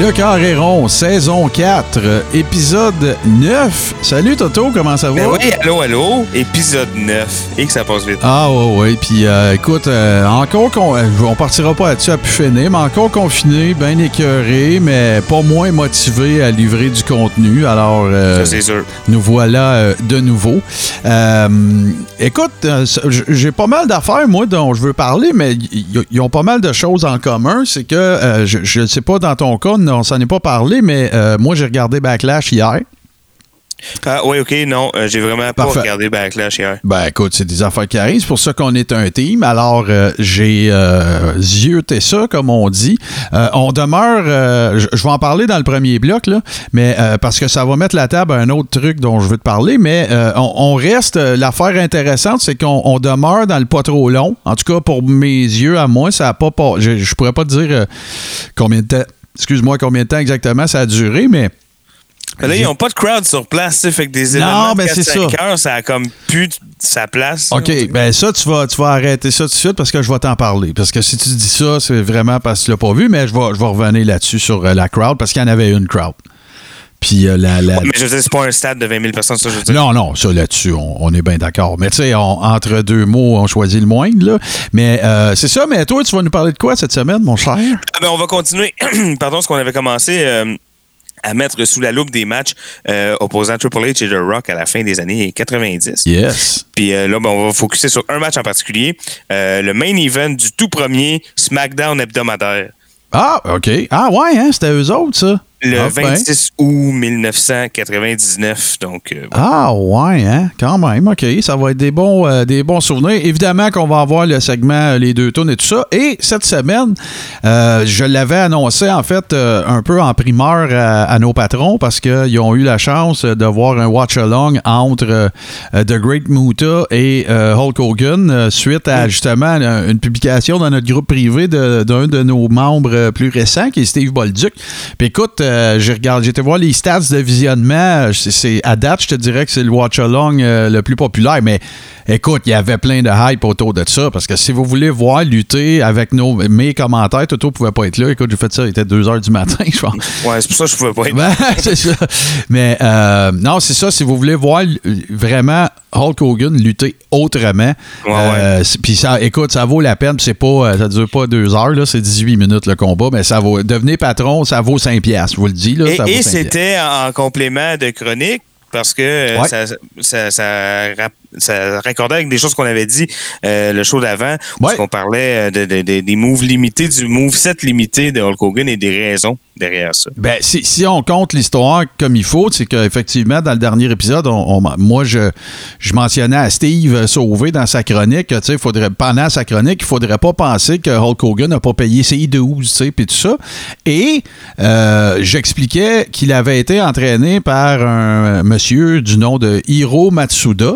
Le Carré rond, saison 4, euh, épisode 9. Salut Toto, comment ça va? Ben oui, allô, allô, épisode 9. Et que ça passe vite. Ah ouais, ouais. Puis euh, écoute, euh, encore qu'on. euh, on partira pas là-dessus à finir, mais encore confiné, bien écœuré, mais pas moins motivé à livrer du contenu. Alors, euh, Ça, c'est sûr. nous voilà de nouveau. Écoute, j'ai pas mal d'affaires, moi, dont je veux parler, mais ils ont pas mal de choses en commun. C'est que, je ne sais pas dans ton cas, on s'en est pas parlé, mais euh, moi, j'ai regardé Backlash hier. Ah, oui, OK, non, euh, j'ai vraiment pas Parfait. regardé Backlash hier. Ben écoute, c'est des affaires qui arrivent, c'est pour ça qu'on est un team. Alors, euh, j'ai euh, zioté ça, comme on dit. On demeure, je vais en parler dans le premier bloc, là, mais parce que ça va mettre la table à un autre truc dont je veux te parler, mais on, on reste, l'affaire intéressante, c'est qu'on on demeure dans le pas trop long. En tout cas, pour mes yeux, à moi, ça a pas, je, je pourrais pas te dire combien de temps, excuse-moi, combien de temps exactement ça a duré, mais Mais là, ils n'ont pas de crowd sur place, tu sais, fait que des événements ben, de c'est 4-5 ça. heures, ça a comme de- sa place. OK, ben ça, tu vas, tu vas arrêter ça tout de suite parce que je vais t'en parler. Parce que si tu dis ça, c'est vraiment parce que tu l'as pas vu, mais je vais, je vais revenir là-dessus sur euh, la crowd parce qu'il y en avait une crowd. Puis euh, la. la- Mais je veux dire, c'est pas un stade de 20 000 personnes, ça, je veux dire. non, non, ça là-dessus, on, on est bien d'accord. Mais tu sais, entre deux mots, on choisit le moindre, là. Mais euh, c'est ça, mais toi, tu vas nous parler de quoi cette semaine, mon cher? Ah, ben, on va continuer, pardon, ce qu'on avait commencé euh, à mettre sous la loupe des matchs opposant Triple H et The Rock à la fin des années 90. Yes. Puis là, ben, on va focuser sur un match en particulier, le main event du tout premier SmackDown hebdomadaire. Ah, OK. Ah, ouais, hein, c'était eux autres, ça. Le Ah, ben. 26 août 1999. Donc, euh, Ah ouais, hein? quand même, OK. Ça va être des bons, euh, des bons souvenirs. Évidemment qu'on va avoir le segment euh, Les deux tours et tout ça. Et cette semaine, euh, je l'avais annoncé en fait un peu en primeur à, à nos patrons parce qu'ils ont eu la chance de voir un watch-along entre The Great Muta et Hulk Hogan suite à justement une, publication dans notre groupe privé de- d'un de, nos membres plus récents qui est Steve Bolduc. Puis écoute, euh, j'ai regardé, été voir les stats de visionnement. C'est- C'est à date, je te dirais que c'est le watch along euh, le plus populaire, mais écoute, il y avait plein de hype autour de ça parce que si vous voulez voir lutter avec nos mes commentaires, Toto pouvait pas être là. Écoute, j'ai fait ça, il était 2 heures du matin, je pense. ouais, c'est pour ça que je pouvais pas être. Ben, c'est ça. Mais euh, non, c'est ça. Si vous voulez voir vraiment Hulk Hogan lutter autrement, euh, puis ça, écoute, ça vaut la peine. C'est pas, euh, ça dure pas deux heures là, c'est 18 minutes le combat, mais ça vaut. Devenez patron, ça vaut 5 piastres. Je vous le dis là. Et, ça vaut et 5 piastres. c'était en complément de chronique parce que euh, Ouais. ça, ça, ça, ça raccordait avec des choses qu'on avait dit euh, le show d'avant, où Ouais. on parlait euh, de, de- de- des moves limités, du moveset limité de Hulk Hogan et des raisons derrière ça. Ben, si, si on compte l'histoire comme il faut, c'est qu'effectivement, dans le dernier épisode, on- on- moi, je, je mentionnais à Steve Sauvé dans sa chronique, que, tu sais, faudrait, pendant sa chronique, il faudrait pas penser que Hulk Hogan n'a pas payé ses 12, tu sais, puis tout ça. Et euh, j'expliquais qu'il avait été entraîné par un monsieur du nom de Hiro Matsuda.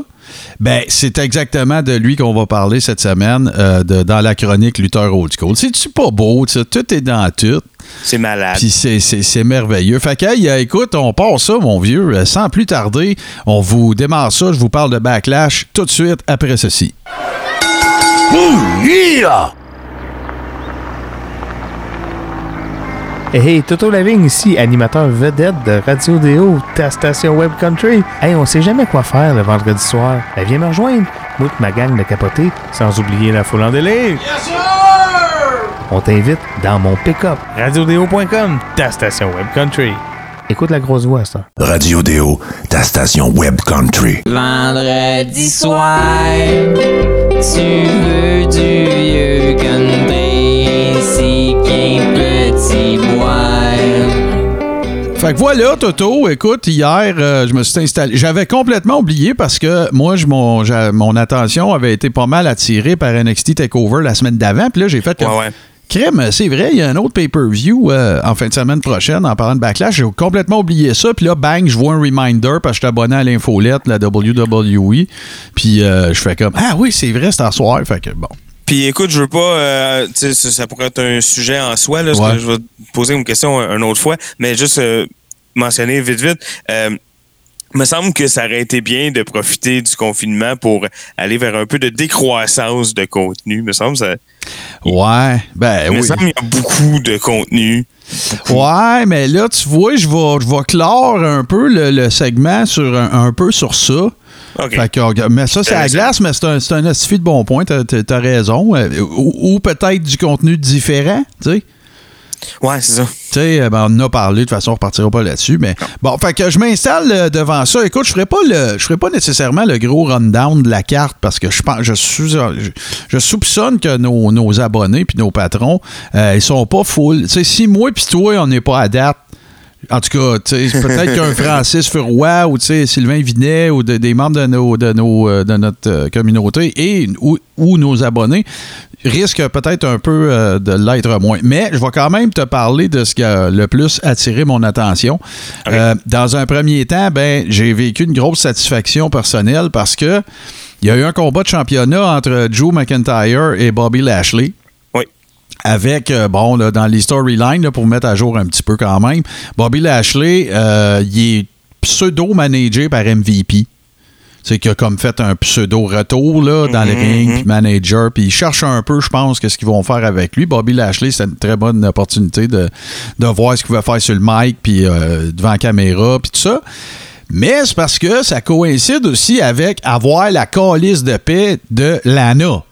Ben, c'est exactement de lui qu'on va parler cette semaine euh, de- dans la chronique Luther Old School. C'est-tu pas beau? tu sais? Tout est dans tout. C'est malade. Puis c'est- c'est c'est merveilleux. Fait que, hey, écoute, on part ça, mon vieux. Euh, Sans plus tarder, on vous démarre ça. Je vous parle de Backlash tout de suite après ceci. Hey, hey, Toto Lavigne ici, animateur vedette de Radio Déo, ta station Web Country. Hey, on sait jamais quoi faire le vendredi soir. Ben, viens me rejoindre. Moi ma gang de capotés, sans oublier la foule en délire. On t'invite dans mon pick-up. RadioDéo.com, ta station Web Country. Écoute la grosse voix, ça. Radio Déo, ta station Web Country. Vendredi soir, tu veux du vieux country, qu'un petit boire. Fait que voilà, Toto, écoute, hier, euh, je me suis installé. J'avais complètement oublié parce que moi, je, mon attention avait été pas mal attirée par NXT TakeOver la semaine d'avant. Puis là, j'ai fait comme, Ouais, ouais. Crème, c'est vrai, il y a un autre pay-per-view euh, en fin de semaine prochaine en parlant de Backlash. J'ai complètement oublié ça. Puis là, bang, je vois un reminder parce que je suis abonné à l'infolette, la WWE. Puis euh, je fais comme Ah oui, c'est vrai, c'est à soir. Fait que bon. Puis écoute, je veux pas, euh, ça, ça pourrait être un sujet en soi, là, parce Ouais. que je vais te poser une question une autre fois, mais juste euh, mentionner vite, vite. Euh, me semble que ça aurait été bien de profiter du confinement pour aller vers un peu de décroissance de contenu. Me semble ça. Ouais, ben me oui. semble qu'il y a beaucoup de contenu. Ouais, mais là, tu vois, je vais, je vais clore un peu le, le segment sur un, un peu sur ça. Fait que, mais ça, c'est à la glace, mais c'est un, c'est un de bon point. T'as, t'as raison. Euh, Ou, ou peut-être du contenu différent, tu sais. Ouais, c'est ça. Tu sais, euh, ben, on en a parlé, de toute façon, on repartira pas là-dessus. Mais bon, fait que je m'installe euh, devant ça. Écoute, je ferai pas le, je ferai pas nécessairement le gros rundown de la carte parce que je pense, je, suis, je, je soupçonne que nos, nos abonnés puis nos patrons, euh, ils sont pas full. Tu sais, si moi puis toi, on n'est pas à date. En tout cas, peut-être qu'un Francis Furoy ou Sylvain Vinet ou de- des membres de, nos, de, nos, euh, de notre euh, communauté et ou, ou nos abonnés risquent peut-être un peu euh, de l'être moins. Mais je vais quand même te parler de ce qui a le plus attiré mon attention. Euh, dans un premier temps, ben, j'ai vécu une grosse satisfaction personnelle parce que il y a eu un combat de championnat entre Drew McIntyre et Bobby Lashley. Avec, euh, bon, là, dans les storylines, pour mettre à jour un petit peu quand même, Bobby Lashley, euh, il est pseudo-managé par MVP. C'est qu'il a comme fait un pseudo-retour là, dans le Mhm, ring, mhm. puis manager, puis il cherche un peu, je pense, qu'est-ce qu'ils vont faire avec lui. Bobby Lashley, c'est une très bonne opportunité de, de voir ce qu'il va faire sur le mic, puis euh, devant la caméra, puis tout ça. Mais c'est parce que ça coïncide aussi avec avoir la calice de paix de Lana.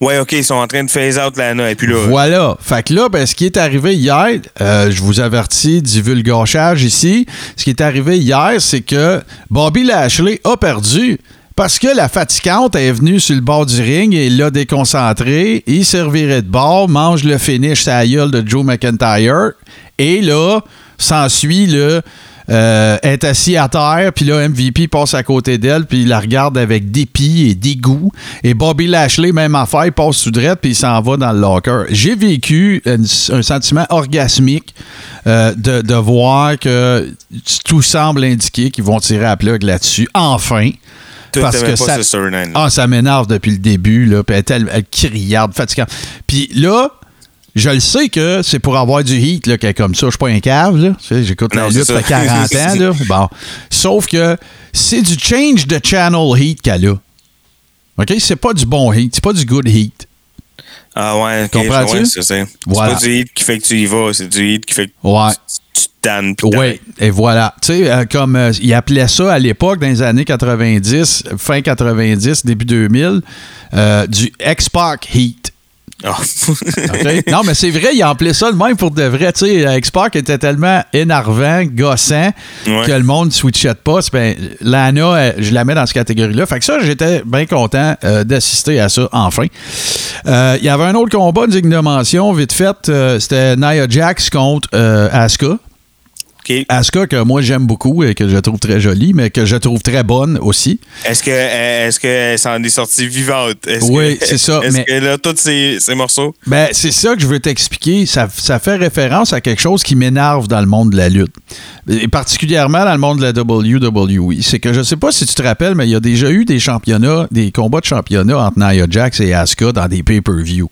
Ouais, OK, ils sont en train de phase out Lana. Voilà. Fait que là, ben, ce qui est arrivé hier, euh, je vous avertis du vulgachage ici. Ce qui est arrivé hier, c'est que Bobby Lashley a perdu. Parce que la fatigante est venue sur le bord du ring et l'a déconcentré. Il servirait de bord, mange le finish gueule de Joe McIntyre. Et là, s'ensuit le. Euh, est assis à terre, puis là, MVP passe à côté d'elle, puis il la regarde avec dépit et dégoût. Et Bobby Lashley, même affaire, il passe sous drette, puis il s'en va dans le locker. J'ai vécu un, un sentiment orgasmique euh, de, de voir que tout semble indiquer qu'ils vont tirer à plug là-dessus. Enfin. Toi, parce que ça, ah, ça m'énerve depuis le début, là, puis elle est telle- elle criarde, fatigante. Puis là, je le sais que c'est pour avoir du heat là, qu'elle est comme ça. Je suis pas un cave, là. Tu sais, J'écoute la lutte, ça. 40 ans, là. Bon. Sauf que c'est du change de channel heat qu'elle a. OK? C'est pas du bon heat, c'est pas du good heat. Ah ouais, ok, Comprends-tu? c'est ça. C'est Voilà. pas du hit qui fait que tu y vas, c'est du hit qui fait que Ouais. tu, tu tannes. Oui, et voilà. Tu sais, euh, comme euh, il appelait ça à l'époque, dans les années 90, fin 90, début 2000, euh, du X-Pac Heat. Ah. Non, mais c'est vrai, il appelait ça le même pour de vrai. Tu sais, X-Pac était tellement énervant, gossant, Ouais. que le monde ne switchait pas. Ben, Lana, euh, je la mets dans cette catégorie-là. Fait que ça, j'étais bien content euh, d'assister à ça, enfin. Euh, Il y avait un autre combat, une digne de mention, vite fait. euh, C'était Nia Jax contre Asuka. OK. Asuka, que moi j'aime beaucoup et que je trouve très jolie, mais que je trouve très bonne aussi. Est-ce que est-ce qu'elle s'en est sortie vivante? Oui, c'est ça, Est-ce mais- que là, tous ces, ces morceaux? Ben, c'est ça que je veux t'expliquer. Ça, ça fait référence à quelque chose qui m'énerve dans le monde de la lutte. Et particulièrement dans le monde de la WWE. C'est que je sais pas si tu te rappelles, mais il y a déjà eu des championnats, des combats de championnat entre Nia Jax et Asuka dans des pay-per-view.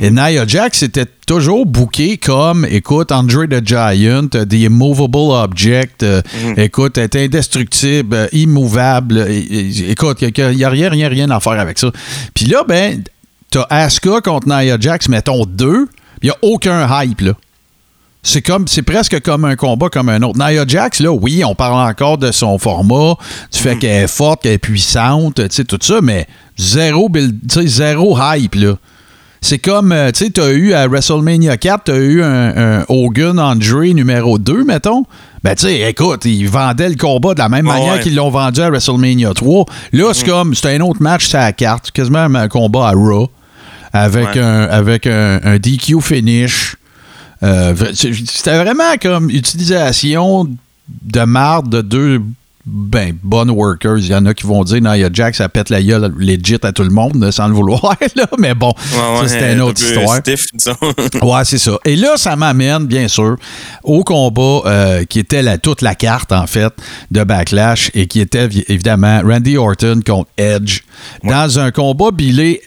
Et Nia Jax était toujours booké comme, écoute, Andre the Giant, euh, The Immovable Object, euh, écoute, est indestructible, euh, immovable. euh, écoute, il n'y a rien, rien, rien à faire avec ça. Puis là, ben, t'as Asuka contre Nia Jax, mettons deux, il n'y a aucun hype, là. C'est comme c'est presque comme un combat comme un autre. Nia Jax, là, oui, on parle encore de son format, du fait qu'elle est forte, qu'elle est puissante, tu sais, tout ça, mais zéro, build- zéro hype, là. C'est comme, euh, tu sais, t'as eu à WrestleMania 4, t'as eu un, un Hogan Andre numéro 2, mettons. Ben, tu sais, écoute, ils vendaient le combat de la même manière ouais. qu'ils l'ont vendu à WrestleMania 3. Là, c'est comme, c'est un autre match, c'est à la carte, quasiment un combat à Raw, avec, Ouais. un, avec un, un DQ finish. Euh, C'était vraiment comme utilisation de marde de deux ben, bonnes workers. Il y en a qui vont dire Nia Jax, ça pète la gueule legit à tout le monde, sans le vouloir. Là. Mais bon, Ouais, ouais, ça, c'était une un autre histoire. Stiff. Ouais, c'est ça. Et là, ça m'amène, bien sûr, au combat euh, qui était la, toute la carte, en fait, de Backlash et qui était vi- évidemment Randy Orton contre Edge dans un combat bilé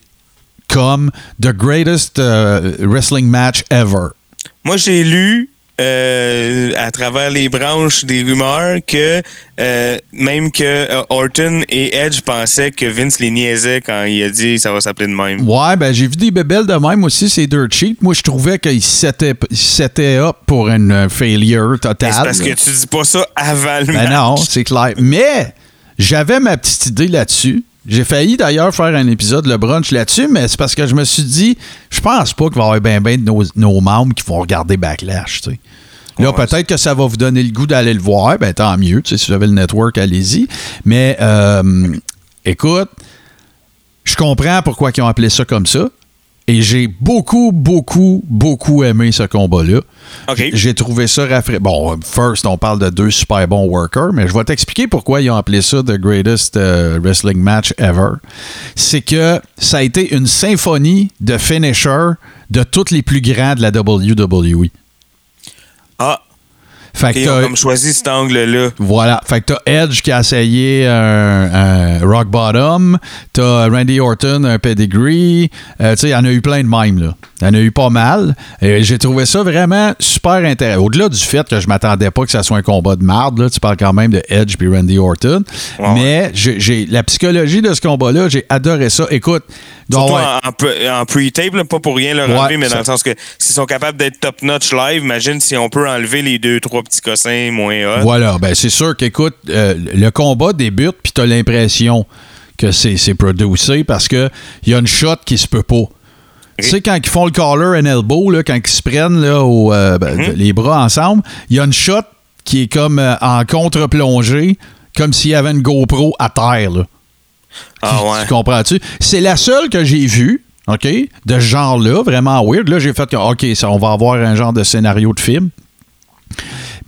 comme the greatest euh, wrestling match ever. Moi, j'ai lu euh, à travers les branches des rumeurs que euh, même que euh, Orton et Edge pensaient que Vince les niaisait quand il a dit ça va s'appeler de même. Ouais, ben j'ai vu des bébelles de même aussi, c'est dirt cheap. Moi, je trouvais qu'il s'était il s'était up pour une failure totale. C'est parce que tu dis pas ça avant le Ben match. non, c'est clair. Mais j'avais ma petite idée là-dessus. J'ai failli d'ailleurs faire un épisode le brunch là-dessus, mais c'est parce que je me suis dit, je pense pas qu'il va y avoir bien ben de nos, nos membres qui vont regarder Backlash. Là, Ouais, peut-être que ça va vous donner le goût d'aller le voir. Ben, tant mieux. Si vous avez le network, allez-y. Mais, euh, écoute, je comprends pourquoi ils ont appelé ça comme ça. Et j'ai beaucoup, beaucoup, beaucoup aimé ce combat-là. J'ai trouvé ça rafraîchissant. Bon, first, on parle de deux super bons workers, mais je vais t'expliquer pourquoi ils ont appelé ça The Greatest euh, Wrestling Match Ever. C'est que ça a été une symphonie de finishers de tous les plus grands de la WWE. Ah, Fait que ils ont t'as- comme choisi cet angle-là. voilà. Fait que t'as Edge qui a essayé un, un Rock Bottom. T'as Randy Orton, un Pedigree. Euh, tu sais, il y en a eu plein de même, là. Il y en a eu pas mal. Et j'ai trouvé ça vraiment super intéressant. Au-delà du fait que je m'attendais pas que ça soit un combat de marde, là. Tu parles quand même de Edge puis Randy Orton. Ouais. Mais j'ai, j'ai- la psychologie de ce combat-là, j'ai adoré ça. Écoute, donc, Surtout ouais. en, en pre- en pre-tape, là, pas pour rien leur enlever, mais ça- dans le sens que s'ils sont capables d'être top-notch live, imagine si on peut enlever les deux, trois petits cossins moins hot. Voilà, ben c'est sûr qu'écoute, euh, le combat débute, puis t'as l'impression que c'est, c'est producé parce que il y a une shot qui se peut pas. Tu sais, quand ils font le collar and elbow, là, quand ils se prennent là, au, euh, ben, Mm-hmm. les bras ensemble, il y a une shot qui est comme euh, en contre-plongée, comme s'il y avait une GoPro à terre. Là. Ah ouais. Tu comprends-tu? C'est la seule que j'ai vue, OK, de ce genre-là, vraiment weird. Là, j'ai fait que, OK, ça, on va avoir un genre de scénario de film.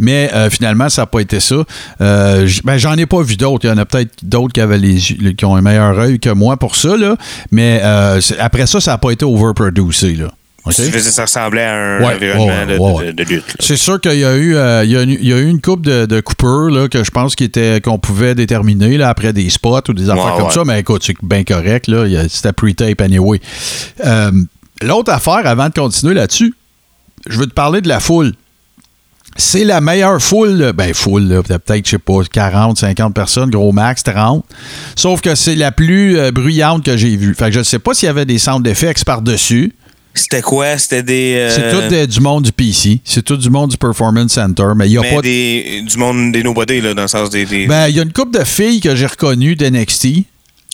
Mais euh, finalement, ça n'a pas été ça. Euh, ben, j'en ai pas vu d'autres. Il y en a peut-être d'autres qui avaient les qui ont un meilleur œil que moi pour ça, là. Mais euh, après ça, ça n'a pas été overproducé, là. Ça ressemblait à un Ouais, environnement ouais, de, ouais, de- de- de lutte. C'est sûr qu'il y a eu, euh, il y a, eu- il y a eu une coupe de, de coupeurs là, que je pense qu'on pouvait déterminer là, après des spots ou des affaires comme ça. Mais écoute, c'est bien correct. C'était pre-tape anyway. Euh, L'autre affaire, avant de continuer là-dessus, je veux te parler de la foule. C'est la meilleure foule, ben foule, là, peut-être, je sais pas, 40, 50 personnes, gros max, 30. Sauf que c'est la plus euh, bruyante que j'ai vue. Fait que je sais pas s'il y avait des sound effects par-dessus. C'était quoi? C'était des. euh, C'est tout des- du monde du PC. C'est tout du monde du Performance Center. Mais il n'y a mais pas de- des, du monde des nobody, là, dans le sens des. des- Ben, il y a une couple de filles que j'ai reconnues d'NXT.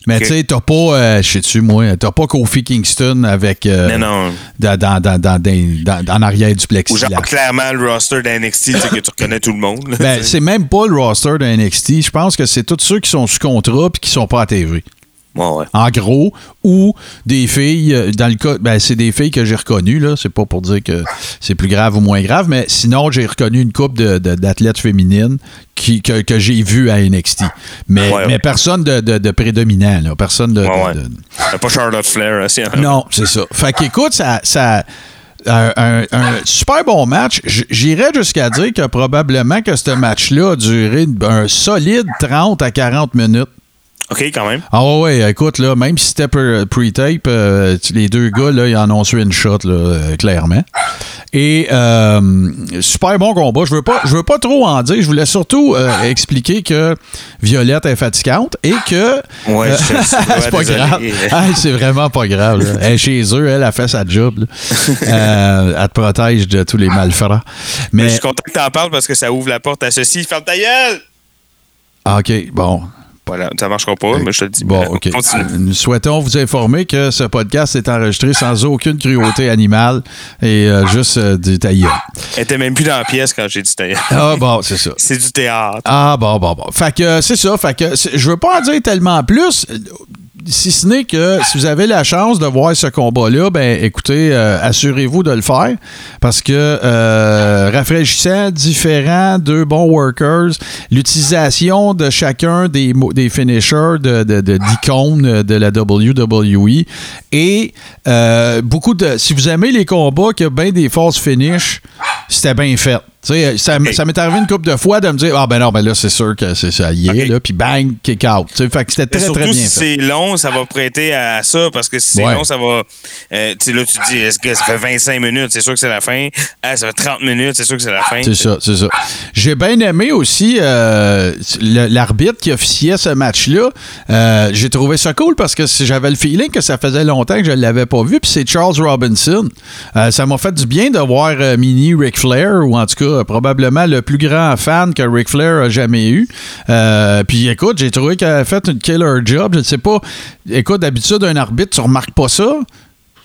Mais tu sais, t'as pas, euh, je sais-tu, moi, t'as pas Kofi Kingston avec. euh, non, non. Dans, dans, dans, dans, dans- dans- en arrière du Ou plexiglas. genre, clairement, le roster d'NXT, tu sais, que tu reconnais tout le monde. là, Ben, c'est même pas le roster de NXT. Je pense que c'est tous ceux qui sont sous contrat puis qui sont pas à TV. Ouais. En gros, ou des filles, euh, dans le cas, ben, c'est des filles que j'ai reconnues, là. C'est pas pour dire que c'est plus grave ou moins grave, mais sinon, j'ai reconnu une couple de- de- d'athlètes féminines qui, que, que j'ai vues à NXT. Mais, Ouais, mais ouais. personne de, de- de prédominant, là. Personne de. Euh, Pas Charlotte Flair, hein, c'est non, c'est ça. Fait qu'écoute, ça. ça un, un- un super bon match. J'irais jusqu'à dire que probablement que ce match-là a duré un solide 30 à 40 minutes. OK, quand même. Ah ouais, ouais, écoute, là, même si c'était pre- pre-tape, euh, les deux gars, là, ils en ont su une shot, là, euh, clairement. Et euh, super bon combat. Je veux pas, je veux pas trop en dire. Je voulais surtout expliquer que Violette est fatigante et que Ouais, c'est pas grave. C'est vraiment pas grave. là. Elle est chez eux, elle a fait sa job. elle te protège de tous les malfrats. Mais Mais je suis content que t'en parles parce que ça ouvre la porte à ceci. Ferme ta gueule! Ah, ok, bon. Voilà, ça marchera pas, mais je te le dis. Bon, OK. Continue. Nous souhaitons vous informer que ce podcast est enregistré sans aucune cruauté animale et euh, juste euh, du tailleur. Elle était même plus dans la pièce quand j'ai dit ta gueule. Ah, bon, c'est ça. C'est du théâtre. Ah, bon, bon, bon. Fait que euh, c'est ça. Fait que je veux pas en dire tellement plus. Si ce n'est que si vous avez la chance de voir ce combat-là, ben écoutez, euh, assurez-vous de le faire parce que euh, rafraîchissant, différent, deux bons workers, l'utilisation de chacun des, des finishers de, de, d'icônes de la WWE et euh, beaucoup de. Si vous aimez les combats, qu'il y a bien des false finish, c'était bien fait. Tu sais, ça, Ok. ça m'est arrivé une couple de fois de me dire Ah ben non, ben là, c'est sûr que c'est ça y est, là, puis bang, kick out. Tu sais, fait que c'était très, surtout très bien si c'est long, ça va prêter à ça parce que si c'est Ouais. long, ça va. euh, tu sais, là, tu te dis, est-ce que ça fait 25 minutes, c'est sûr que c'est la fin. Ah, ça fait 30 minutes, c'est sûr que c'est la fin. C'est ça, c'est ça. J'ai bien aimé aussi euh, l'arbitre qui officiait ce match-là. Euh, J'ai trouvé ça cool parce que j'avais le feeling que ça faisait longtemps que je ne l'avais pas vu, puis c'est Charles Robinson. Euh, ça m'a fait du bien de voir euh, mini Ric Flair, ou en tout cas probablement le plus grand fan que Ric Flair a jamais eu. Euh, puis écoute, j'ai trouvé qu'il a fait une killer job. Je ne sais pas. Écoute, d'habitude, un arbitre, tu remarques pas ça.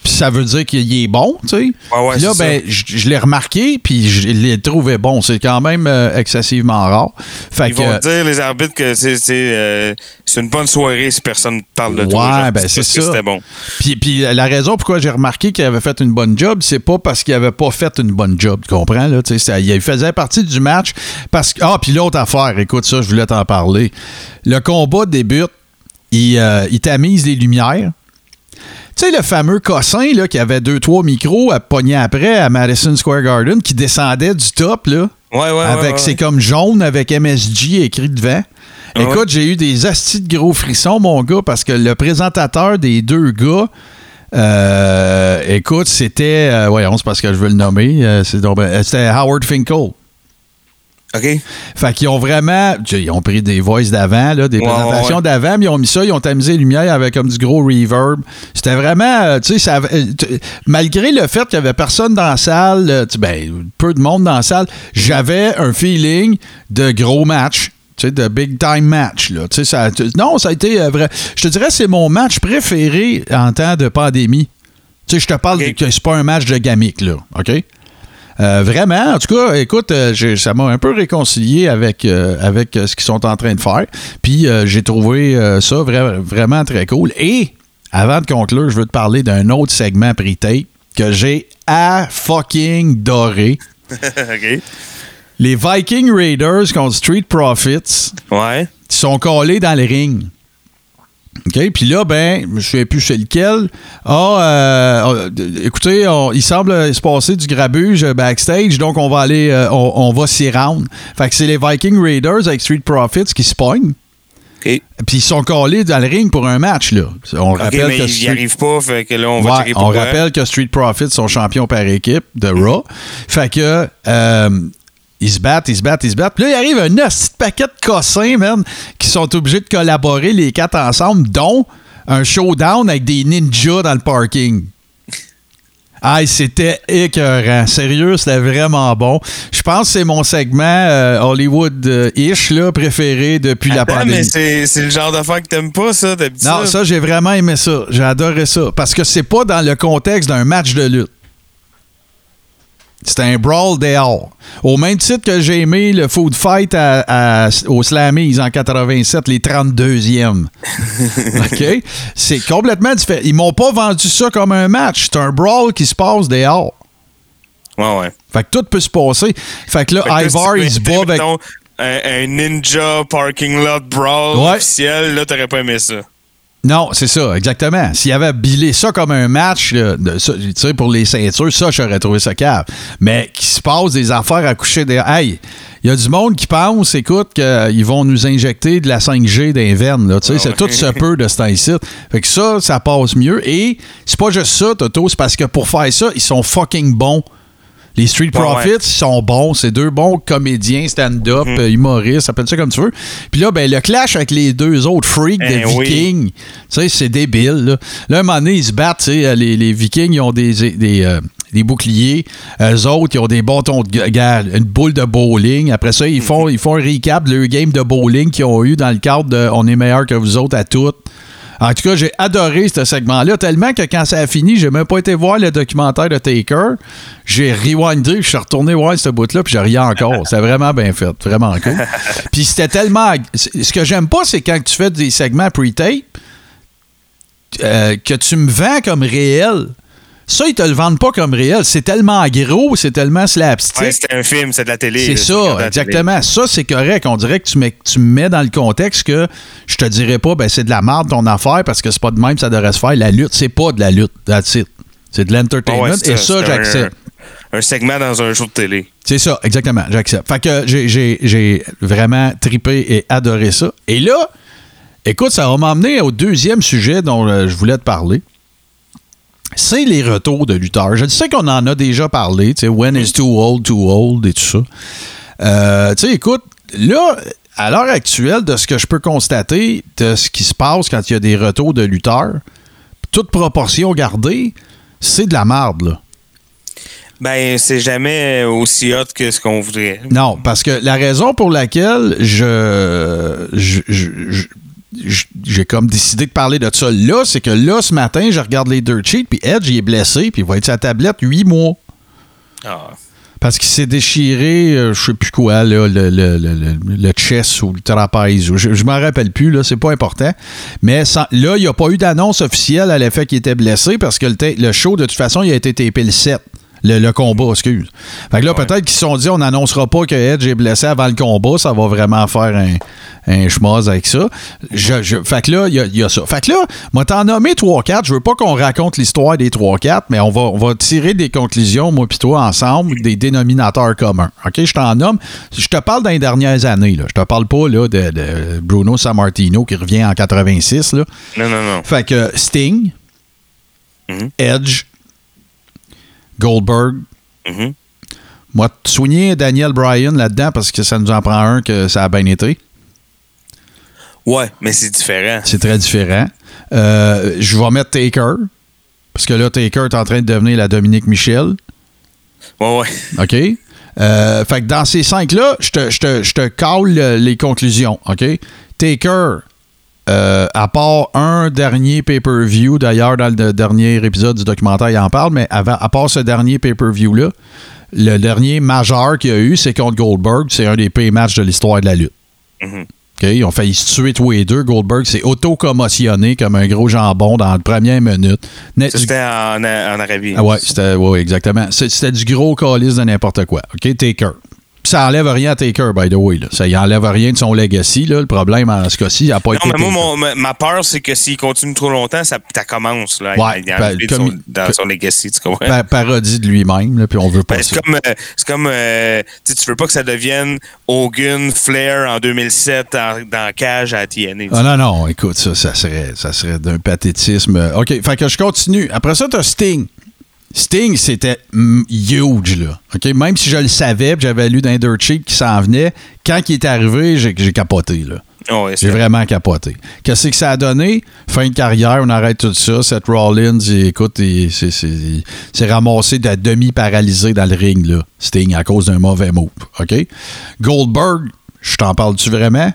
Puis ça veut dire qu'il est bon, tu sais. Ouais, ouais, Puis là, ben, je, je l'ai remarqué, puis je l'ai trouvé bon. C'est quand même euh, excessivement rare. Fait Ils que, vont dire, les arbitres, que c'est euh, c'est une bonne soirée si personne parle de toi. Ouais, ben, c'est ça. C'était bon. Puis, puis la raison pourquoi j'ai remarqué qu'il avait fait une bonne job, c'est pas parce qu'il avait pas fait une bonne job, tu comprends? Là? Tu sais, ça- il faisait partie du match. parce que Ah, puis l'autre affaire, écoute ça, je voulais t'en parler. Le combat débute, il, euh, il tamise les lumières. Tu sais, le fameux cossin là, qui avait deux, trois micros à pogner après à Madison Square Garden, qui descendait du top, là. Ouais, ouais, avec ouais, c'est comme jaune avec MSG écrit devant. Ah Écoute, j'ai eu des astis de gros frissons, mon gars, parce que le présentateur des deux gars, euh, écoute, c'était. euh, voyons, c'est parce que je veux le nommer. euh, euh, c'était Howard Finkel. OK? Fait qu'ils ont vraiment. Ils ont pris des voices d'avant, là, des Ouais, présentations ouais. d'avant, mais ils ont mis ça, ils ont tamisé les lumières avec comme du gros reverb. C'était vraiment. euh, tu sais, euh, malgré le fait qu'il y avait personne dans la salle, euh, ben, peu de monde dans la salle, j'avais un feeling de gros match. Tu sais, de big time match. Là. Tu sais, ça, non, ça a été euh, vrai. Je te dirais, c'est mon match préféré en temps de pandémie. Tu sais, je te parle que c'est pas un match de gamique, là. OK? Euh, vraiment, en tout cas, écoute, euh, ça m'a un peu réconcilié avec, euh, avec ce qu'ils sont en train de faire. Puis j'ai trouvé ça vra- vraiment très cool. Et avant de conclure, je veux te parler d'un autre segment pre-tape que j'ai à fucking doré. Les Viking Raiders contre Street Profits Ouais. qui sont collés dans le ring. OK? Puis là, ben, je ne sais plus c'est lequel. Ah, euh, euh, écoutez, on- il semble se passer du grabuge backstage, donc on va aller, euh, on, on va s'y rendre. Fait que c'est les Viking Raiders avec Street Profits qui se pognent. OK. Puis ils sont collés dans le ring pour un match, là. On rappelle mais que Street- arrivent pas, fait que là, on va Ouais, on rappelle que Street Profits sont champions par équipe de Raw. Fait que euh, ils se battent, ils se battent, ils se battent. Puis là, il arrive un de paquet de cossins, man, qui sont obligés de collaborer les quatre ensemble, dont un showdown avec des ninjas dans le parking. Aïe, c'était écœurant. Sérieux, c'était vraiment bon. Je pense que c'est mon segment euh, Hollywood-ish là, préféré depuis la pandémie. mais c'est le genre d'affaire que t'aimes pas, ça? Non, ça, j'ai vraiment aimé ça. J'ai adoré ça. Parce que c'est pas dans le contexte d'un match de lutte. C'est un brawl dehors. Au même titre que j'ai aimé le food fight à, à- au Slammies en 87, les 32e. OK? C'est complètement différent. Ils m'ont pas vendu ça comme un match. C'est un brawl qui se passe dehors. Ouais, ouais. Fait que tout peut se passer. Fait que là, Fait que Ivar, il se bat avec. un, un ninja parking lot brawl Ouais. officiel, là, t'aurais pas aimé ça. Non, c'est ça, exactement. S'il avait bilé ça comme un match, là, de ça, tu sais, pour les ceintures, ça, j'aurais trouvé ça cave. Mais qu'il se passe des affaires à coucher des. Hey, il y a du monde qui pense, écoute, qu'ils vont nous injecter de la 5G d'un veine, là. Tu sais, Ah c'est ouais. tout ce peu de ce temps-ci. Fait que ça, ça passe mieux. Et c'est pas juste ça, Toto, c'est parce que pour faire ça, ils sont fucking bons. Les Street Profits, ouais. ils sont bons. C'est deux bons comédiens, stand-up, Mhm. euh, humoristes, appelle ça comme tu veux. Puis là, ben, le clash avec les deux autres freaks de Eh oui. Vikings, tu sais, c'est débile. Là. là, à un moment donné, ils se battent. sais, Les, les Vikings, ils ont des, des, euh, des boucliers. Eux autres, ils ont des bâtons de ga- une boule de bowling. Après ça, ils font, ils font un recap de leur game de bowling qu'ils ont eu dans le cadre de On est meilleur que vous autres à toutes. En tout cas, j'ai adoré ce segment-là, tellement que quand ça a fini, j'ai même pas été voir le documentaire de Taker. J'ai rewindé, je suis retourné voir ce bout-là, puis j'ai rien encore. C'était vraiment bien fait, vraiment cool. puis c'était tellement. Ce que j'aime pas, c'est quand tu fais des segments pre-tape, euh, que tu me vends comme réel. Ça, ils te le vendent pas comme réel. C'est tellement gros, c'est tellement slapstick. Ouais, c'était un film, c'est de la télé. C'est tu ça, exactement. Ça, c'est correct. On dirait que tu me, tu me mets dans le contexte que je te dirais pas, ben c'est de la merde ton affaire parce que c'est pas de même ça devrait se faire. La lutte, c'est pas de la lutte. That's it. C'est de l'entertainment. ouais, c'est et ça, c'est j'accepte. Un, un segment dans un show de télé. C'est ça, exactement, j'accepte. Fait que j'ai vraiment tripé et adoré ça. Et là, écoute, ça va m'emmener au deuxième sujet dont euh, je voulais te parler. C'est les retours de lutteurs. Je sais qu'on en a déjà parlé, tu sais, when is too old, too old et tout ça. Euh, tu sais, écoute, là, à l'heure actuelle, de ce que je peux constater, de ce qui se passe quand il y a des retours de lutteurs, toute proportion gardée, c'est de la marde, là. Ben, c'est jamais aussi hot que ce qu'on voudrait. Non, parce que la raison pour laquelle je, je- je- je- je- j'ai comme décidé de parler de ça là, c'est que là, ce matin, je regarde les dirt sheets, puis Edge, il est blessé, puis il va être sur la tablette huit mois. Ah. Parce qu'il s'est déchiré, euh, je sais plus quoi, là, le, le, le, le- le chest ou le trapèze. ou Je, je m'en rappelle plus, là, c'est pas important. Mais sans- là, il n'y a pas eu d'annonce officielle à l'effet qu'il était blessé parce que le show, de toute façon, il a été tapé le 7. Le, le combat, excuse. Fait que là, peut-être qu'ils se sont dit, on n'annoncera pas que Edge est blessé avant le combat, ça va vraiment faire un, un schmoz avec ça. Je, je- fait que là, il y, a- il y a ça. Fait que là, moi, t'en nommer 3-4. Je veux pas qu'on raconte l'histoire des 3-4, mais on va, on va tirer des conclusions, moi puis toi, ensemble, des dénominateurs communs. OK? Je t'en nomme. Je te parle dans les dernières années. Là. Je te parle pas là, de, de Bruno Sammartino qui revient en 86. Là. Non, non, non. Fait que Sting, Mhm. Edge, Goldberg. Mhm. Moi, souligner Daniel Bryan là-dedans parce que ça nous en prend un que ça a bien été. Ouais, mais c'est différent. C'est très différent. Euh, je vais mettre Taker. Parce que là, Taker est en train de devenir la Dominique Michel. Ouais, ouais. OK? Euh, fait que dans ces cinq-là, je te, je te, je te cale euh, les conclusions. OK? Taker, euh, à part un dernier pay-per-view, d'ailleurs, dans le dernier épisode du documentaire, il en parle, mais avant, à part ce dernier pay-per-view-là, le dernier majeur qu'il y a eu, c'est contre Goldberg. C'est un des pay matchs de l'histoire de la lutte. OK? Ils ont failli se tuer tous les deux. Goldberg s'est auto-commotionné comme un gros jambon dans la première minute. C'était en, en Arabie. ah ouais, c'était ouais, exactement. C'était du gros calice de n'importe quoi. OK, Taker. Puis ça enlève rien à Taker, by the way. Là. Ça y enlève rien de son legacy. Là. Le problème, en ce cas-ci, il n'a pas Non, été. mais moi, mon- ma, ma peur, c'est que s'il continue trop longtemps, ça, ça commence là, Ouais, à ben, de comme son- il- dans que- son legacy, tu comprends? Parodie de lui-même, puis on veut pas Ben, ça. c'est comme, euh, c'est comme euh, tu tu veux pas que ça devienne Hogan, Flair en 2007 en- dans cage à TNA. Ah non, non, écoute, ça, ça serait, ça serait d'un pathétisme. OK, fait que je continue. Après ça, t'as Sting. Sting, c'était huge, là. Même si je le savais, j'avais lu dans dirt sheet qui s'en venait, quand il est arrivé, j'ai capoté, là. Ouais, J'ai vraiment capoté. Qu'est-ce que ça a donné? Fin de carrière, on arrête tout ça. Seth Rollins, il- écoute, il s'est ramassé de demi-paralysé dans le ring, là, Sting, à cause d'un mauvais move. OK? Goldberg, je t'en parle-tu vraiment?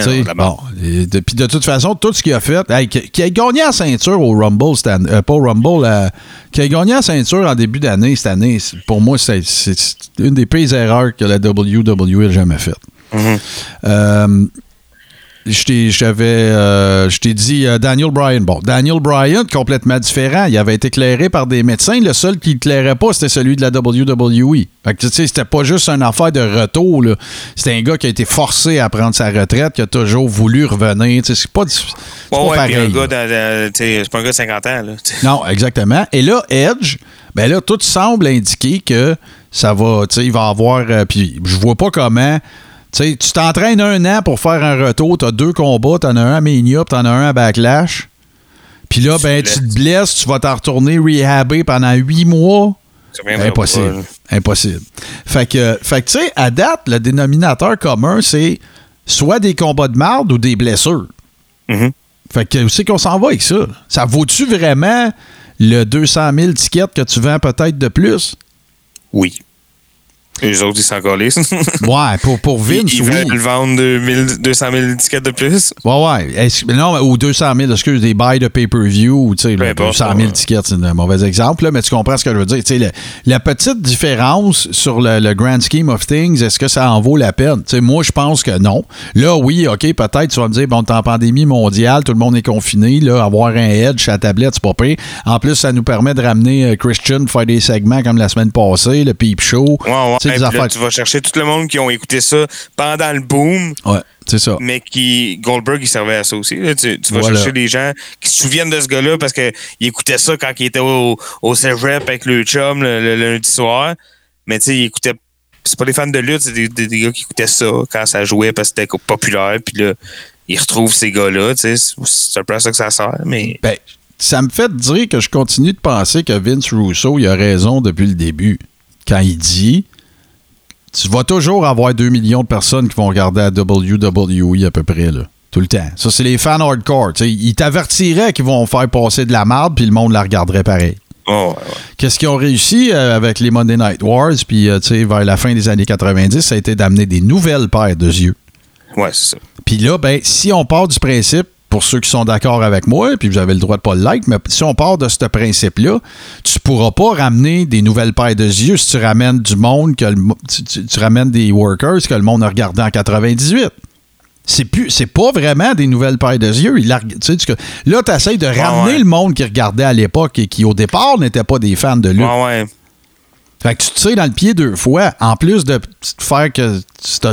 Non, bon, et de, puis de toute façon, tout ce qu'il a fait, hey, qui, qui a gagné la ceinture au Rumble, cette année- euh, pas au Rumble, euh, qui a gagné la ceinture en début d'année cette année, pour moi, c'est une des pires erreurs que la WWE a jamais faites. Mhm. Euh, j'avais, euh, je t'ai dit euh, Daniel Bryan. Bon, Daniel Bryan, complètement différent. Il avait été éclairé par des médecins. Le seul qui ne éclairait pas, c'était celui de la WWE. Fait que, tu sais, c'était pas juste une affaire de retour. là. C'était un gars qui a été forcé à prendre sa retraite, qui a toujours voulu revenir. Tu sais, C'est pas, c'est pas Ouais, pareil. c'est pas un gars de 50 ans. Là. Non, exactement. Et là, Edge, ben là, tout semble indiquer que ça va, tu sais, il va avoir. euh, puis je vois pas comment. Tu tu t'entraînes un an pour faire un retour, t'as deux combats, t'en as un à Mania, puis t'en as un à Backlash. Puis là, Tu ben, te tu te blesses. tu vas t'en retourner rehabber pendant huit mois. Impossible. Impossible. Fait que, fait que tu sais, à date, le dénominateur commun, c'est soit des combats de marde ou des blessures. Mhm. Fait que où c'est qu'on s'en va avec ça? Ça vaut-tu vraiment le 200 000 tickets que tu vends peut-être de plus? Oui. Eux autres, ils s'en collent. Ouais, pour, pour Vince, ils, ils oui. veulent vendre 2000 200 000 tickets de plus. Ouais, ouais. Non, ou 200 000, excuse, des buys de pay-per-view, ou tu sais, Peu là, importe, 200 000 ouais. tickets, c'est un mauvais exemple, là, mais tu comprends ce que je veux dire. Tu sais, la petite différence sur le, le grand scheme of things, est-ce que ça en vaut la peine? Tu sais, moi, je pense que non. Là, oui, OK, peut-être, tu vas me dire, bon, t'es en pandémie mondiale, tout le monde est confiné, là, avoir un edge à la tablette, c'est pas pire. En plus, ça nous permet de ramener euh, Christian, faire des segments comme la semaine passée, le Peep Show. Ouais, ouais, sais, Ouais, des là, affaires. tu vas chercher tout le monde qui ont écouté ça pendant le boom, Ouais, c'est ça. mais qui Goldberg il servait à ça aussi. là. Tu, tu vas Voilà. chercher des gens qui se souviennent de ce gars-là parce qu'il écoutait ça quand il était au, au cégep avec le chum le, le lundi soir. Mais tu sais, il écoutait. C'est pas des fans de lutte, c'est des, des- des gars qui écoutaient ça quand ça jouait parce que c'était populaire. Puis là, ils retrouvent ces gars-là. tu sais. C'est c'est un peu à ça que ça sert. Mais Ben, ça me fait dire que je continue de penser que Vince Russo, il a raison depuis le début. Quand il dit Tu vas toujours avoir 2 millions de personnes qui vont regarder à WWE à peu près, là. Tout le temps. Ça, c'est les fans hardcore. Ils t'avertiraient qu'ils vont faire passer de la marde, puis le monde la regarderait pareil. oh, ouais, ouais. Qu'est-ce qu'ils ont réussi euh, avec les Monday Night Wars, puis euh, vers la fin des années 90, ça a été d'amener des nouvelles paires de yeux. Ouais, c'est ça. Puis là, ben, si on part du principe, pour ceux qui sont d'accord avec moi, puis vous avez le droit de pas le like, mais si on part de ce principe-là, tu pourras pas ramener des nouvelles paires de yeux si tu ramènes du monde, que le tu, tu- tu ramènes des workers que le monde a regardé en 98. C'est plus, c'est pas vraiment des nouvelles paires de yeux. Il tu sais, là, tu essaies de ramener ouais. le monde qui regardait à l'époque et qui, au départ, n'était pas des fans de ouais. Fait que tu te tires dans le pied deux fois, en plus de faire que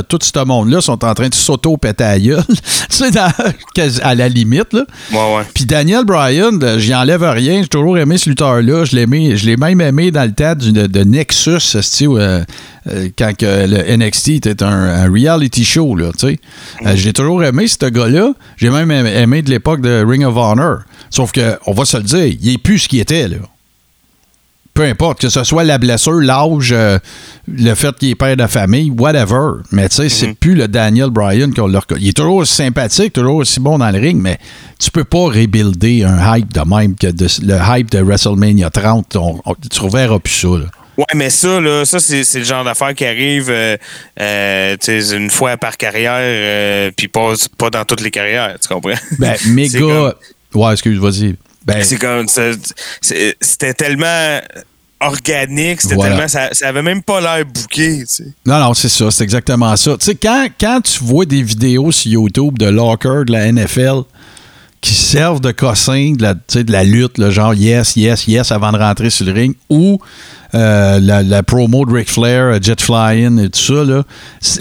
tout ce monde-là sont en train de s'auto-péter à gueule. à la limite, là. Ouais, ouais. Puis Daniel Bryan, euh, j'y enlève rien. J'ai toujours aimé ce lutteur-là. Je l'ai même aimé dans le du- de, de Nexus, euh, euh, quand le NXT était un, un reality show, là, tu sais. Euh, J'ai toujours aimé ce gars-là. J'ai même aimé, aimé de l'époque de Ring of Honor. Sauf que, on va se le dire, il est plus ce qu'il était, là. Peu importe, que ce soit la blessure, l'âge, euh, le fait qu'il est père de famille, whatever. Mais tu sais, c'est plus le Daniel Bryan qu'on reconnu. Il est toujours aussi sympathique, toujours aussi bon dans le ring, mais tu peux pas rebuilder un hype de même que de- le hype de WrestleMania 30. On- on- tu reverras plus ça. là. Ouais, mais ça, là, ça, c'est, c'est le genre d'affaire qui arrive euh, euh, une fois par carrière, euh, puis pas, pas dans toutes les carrières, tu comprends? Ben, méga. comme- Ouais, excuse, vas-y. Ben, C'est comme c'était tellement organique, c'était Voilà. tellement ça, ça avait même pas l'air bouqué, tu sais. Non, non, c'est ça, c'est exactement ça. Tu sais, quand, quand tu vois des vidéos sur YouTube de locker de la NFL qui servent de cossin de la, de la lutte, le genre yes, yes, yes avant de rentrer sur le ring, ou euh, la, la promo de Ric Flair, euh, Jet Flying et tout ça, là,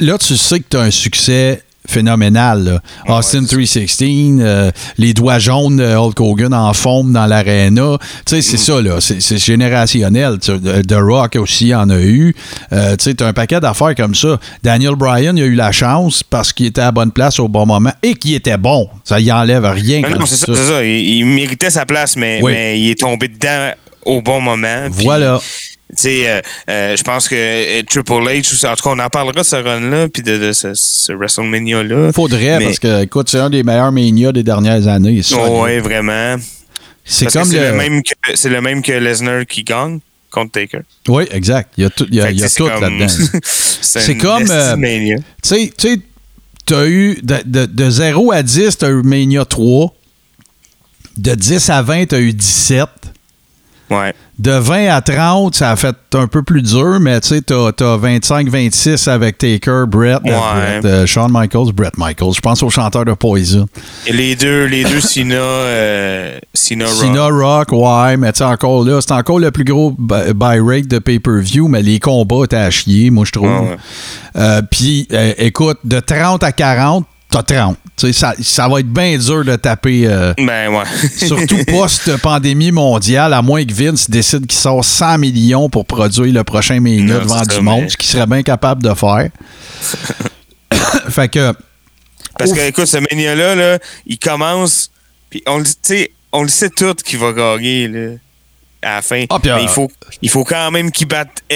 là tu sais que tu as un succès phénoménal. là. Austin 316, euh, les doigts jaunes de Hulk Hogan en forme dans l'aréna. Tu sais, c'est ça, là. C'est générationnel. The Rock aussi en a eu. Euh, tu sais, t'as un paquet d'affaires comme ça. Daniel Bryan, il a eu la chance parce qu'il était à la bonne place au bon moment et qu'il était bon. Ça y enlève rien. Non, quand non, c'est ça. Il, il méritait sa place, mais, Oui. mais il est tombé dedans au bon moment. Voilà. Euh, euh, je pense que euh, Triple H, en tout cas, on en parlera de ce run-là, puis de, de ce, ce WrestleMania-là. Faudrait, Mais- parce que, écoute, c'est un des meilleurs Mania des dernières années. Oh, ouais, vraiment. c'est comme le. le... même que c'est le même que Lesnar qui gagne contre Taker. Oui, exact. Il y a tout, il y a, Fait que il y a c'est tout comme- là-dedans. c'est comme, euh. Tu sais, tu t'as eu de, de, de 0 à 10, t'as eu Mania 3. De 10 à 20, t'as eu 17. Ouais. De 20 à 30, ça a fait un peu plus dur, mais tu sais, t'as, t'as 25-26 avec Taker, Brett, Ouais. Brett, euh, Shawn Michaels, Brett Michaels. Je pense au chanteur de Poison. Et les deux, les deux Cena, euh, Rock. Cena Rock, ouais, mais tu sais, encore là, c'est encore le plus gros bu- buy rate de pay-per-view, mais les combats étaient à chier, moi, je trouve. Ouais. Euh, Puis, euh, écoute, de 30 à 40, t'as 30. Tu sais, ça, ça va être bien dur de taper, euh, Ben ouais. surtout post-pandémie mondiale, à moins que Vince décide qu'il sort 100 millions pour produire le prochain Mania devant du monde, ce qu'il serait bien capable de faire. fait que, Parce Ouf. que, écoute, ce Mania-là, là, il commence, puis on, on le sait tout qu'il va gagner, là, à la fin. Ah, Mais euh, il, faut, il faut quand même qu'il batte, euh,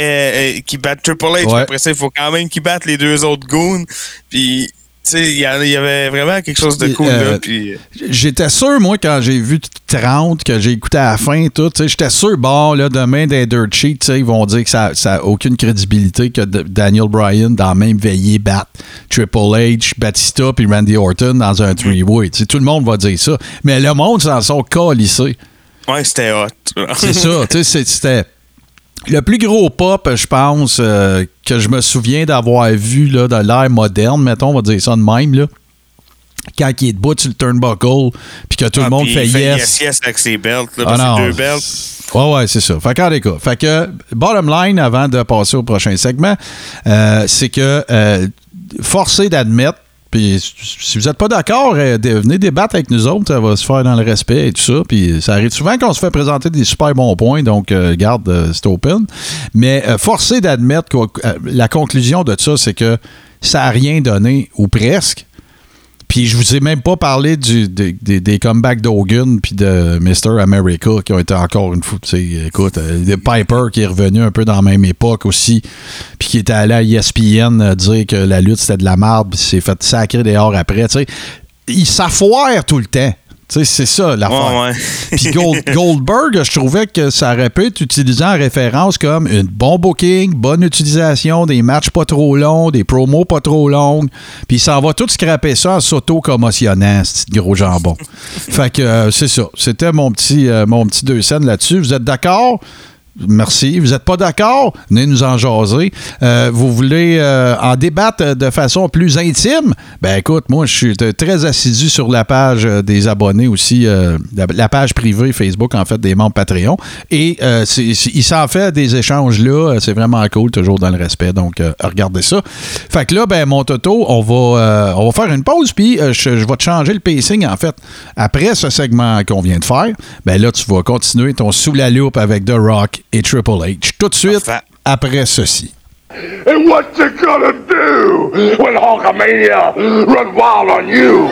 euh, qu'il batte Triple H. Ouais. Après ça, il faut quand même qu'il batte les deux autres goons. Puis, il y, avait vraiment quelque chose de cool, Euh, là. Puis, J'étais sûr, moi, quand j'ai vu 30, que j'ai écouté à la fin, tout, j'étais sûr, bon, là, demain, des Dirt Sheet, tu sais, ils vont dire que ça n'a aucune crédibilité que Daniel Bryan, dans la même veillée, batte Triple H, Batista puis Randy Orton dans un three-way. Tu sais, tout le monde va dire ça. Mais le monde s'en sont calissés. ouais, c'était hot. C'est ça, tu sais, c'était... Le plus gros pop, je pense, euh, que je me souviens d'avoir vu là, dans l'ère moderne, mettons, on va dire ça de même, là, quand il est debout sur le turnbuckle, puis que tout le Ah, monde fait yes. yes, yes avec ses belts, là, Ah parce non. deux belts. Ouais, ouais, c'est ça. Fait qu'en cas, fait que, bottom line, avant de passer au prochain segment, euh, c'est que euh, forcé d'admettre, puis si vous n'êtes pas d'accord, euh, venez débattre avec nous autres, ça va se faire dans le respect et tout ça. Puis ça arrive souvent qu'on se fait présenter des super bons points, donc euh, garde, euh, c'est open. Mais euh, forcé d'admettre que euh, la conclusion de ça, c'est que ça n'a rien donné, ou presque. Puis je vous ai même pas parlé du, des- des, comebacks d'Hogan puis de Mr. America qui ont été encore une fois. Écoute, euh, de Piper qui est revenu un peu dans la même époque aussi, puis qui était allé à ESPN euh, dire que la lutte c'était de la merde, puis s'est fait sacrer dehors après. Sais, il s'affoire tout le temps. Sais, c'est ça l'affaire. Ouais, ouais. Puis Gold- Goldberg, je trouvais que ça aurait pu être utilisé en référence comme une bon booking, bonne utilisation, des matchs pas trop longs, des promos pas trop longues. Puis s'en va tout scraper ça en s'auto-commotionnant, ce petit gros jambon. fait que euh, c'est ça. C'était mon petit, euh, mon petit deux scènes là-dessus. Vous êtes d'accord? Merci. Vous n'êtes pas d'accord? Venez nous en jaser. Euh, vous voulez euh, en débattre de façon plus intime? Ben écoute, moi, je suis très assidu sur la page euh, des abonnés aussi, la, page privée Facebook, en fait, des membres Patreon. Et il s'en fait des échanges là. C'est vraiment cool, toujours dans le respect. Donc, regardez ça. Fait que là, ben, mon Toto, on va, on va faire une pause, puis je, je vais te changer le pacing, en fait. Après ce segment qu'on vient de faire, ben là, tu vas continuer ton sous la loupe avec The Rock et Triple H. Tout de suite, Parfait. après ceci. And what you gonna do when Hulkamania run wild on you?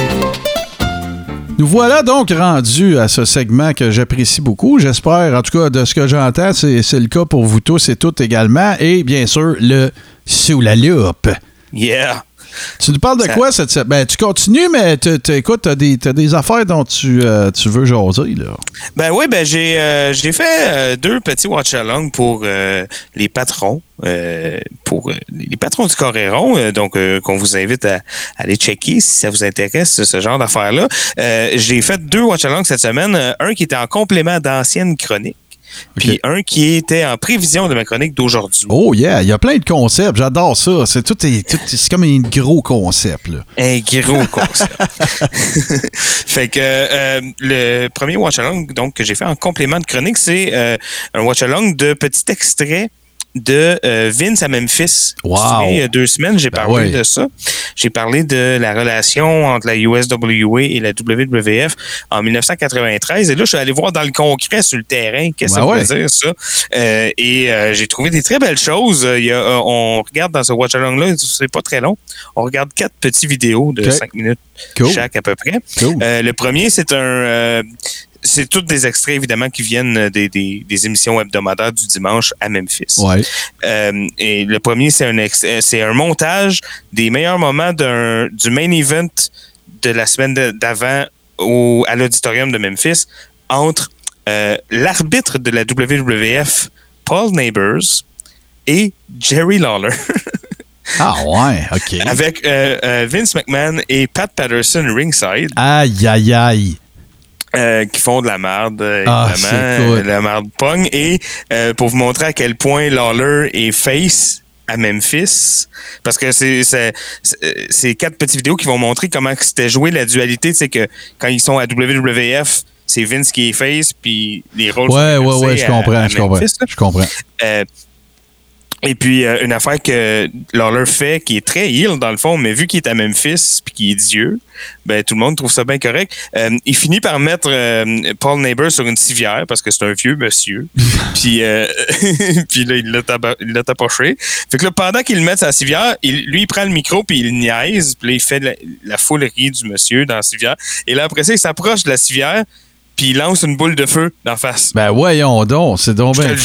Nous voilà donc rendus à ce segment que j'apprécie beaucoup. J'espère, en tout cas, de ce que j'entends, c'est le cas pour vous tous et toutes également. Et bien sûr, le sous la loupe. Yeah. Tu nous parles de Ça- quoi cette se- Ben, tu continues, mais tu- tu- écoute, t'as des, t'as des affaires dont tu, euh, tu veux jaser, là. Ben oui, ben j'ai euh, j'ai fait euh, deux petits watch along pour les patrons, pour les patrons du Coréron, donc qu'on vous invite à, aller checker si ça vous intéresse ce genre d'affaires là. Euh, j'ai fait deux watch along cette semaine, un qui était en complément d'anciennes chroniques. Puis un qui était en prévision de ma chronique d'aujourd'hui. Oh yeah, il y a plein de concepts, j'adore ça. C'est tout, est- tout- c'est comme un gros concept, là. Un gros concept. fait que euh, le premier watch along donc que j'ai fait en complément de chronique, c'est euh, un watch along de petits extraits de euh, Vince à Memphis. Wow. Il y a deux semaines, j'ai Ben parlé ouais. de ça. J'ai parlé de la relation entre la USWA et la WWF en 1993. Et là, je suis allé voir dans le concret sur le terrain qu'est-ce que Ben ça veut dire, ça? Euh, et euh, j'ai trouvé des très belles choses. Il y a, on regarde dans ce watch along-là, c'est pas très long. On regarde quatre petites vidéos de cinq minutes Cool. chaque à peu près. Cool. Le premier, c'est un. Euh, c'est tous des extraits, évidemment, qui viennent des, des, des émissions hebdomadaires du dimanche à Memphis. Ouais. Euh, et le premier, c'est un, euh, c'est un montage des meilleurs moments d'un, du main event de la semaine d'avant au, à l'auditorium de Memphis entre euh, l'arbitre de la WWF, Paul Neighbors, et Jerry Lawler. Ah ouais, OK. avec euh, euh, Vince McMahon et Pat Patterson ringside. Aïe, aïe, aïe. Euh, qui font de la merde, euh, Ah, évidemment, cool. de la merde pogne. Et euh, pour vous montrer à quel point Lawler est face à Memphis, parce que c'est c'est quatre petites vidéos qui vont montrer comment c'était joué la dualité, c'est que quand ils sont à WWF, c'est Vince qui est face, puis les rôles Ouais, sont ouais, ouais, je comprends, je comprends. Je comprends. Et puis, euh, une affaire que Lawler fait, qui est très heel dans le fond, mais vu qu'il est à Memphis puis qu'il est Dieu, ben tout le monde trouve ça bien correct. Euh, il finit par mettre euh, Paul Neighbor sur une civière parce que c'est un vieux monsieur. puis, euh, puis là, il l'a taba- il l'a tapoché. Fait que là, pendant qu'il le met sur la civière, il, lui, il prend le micro puis il niaise. Puis là, il fait la, la foulerie du monsieur dans la civière. Et là, après ça, il s'approche de la civière puis il lance une boule de feu d'en face. Ben voyons donc, c'est donc bien.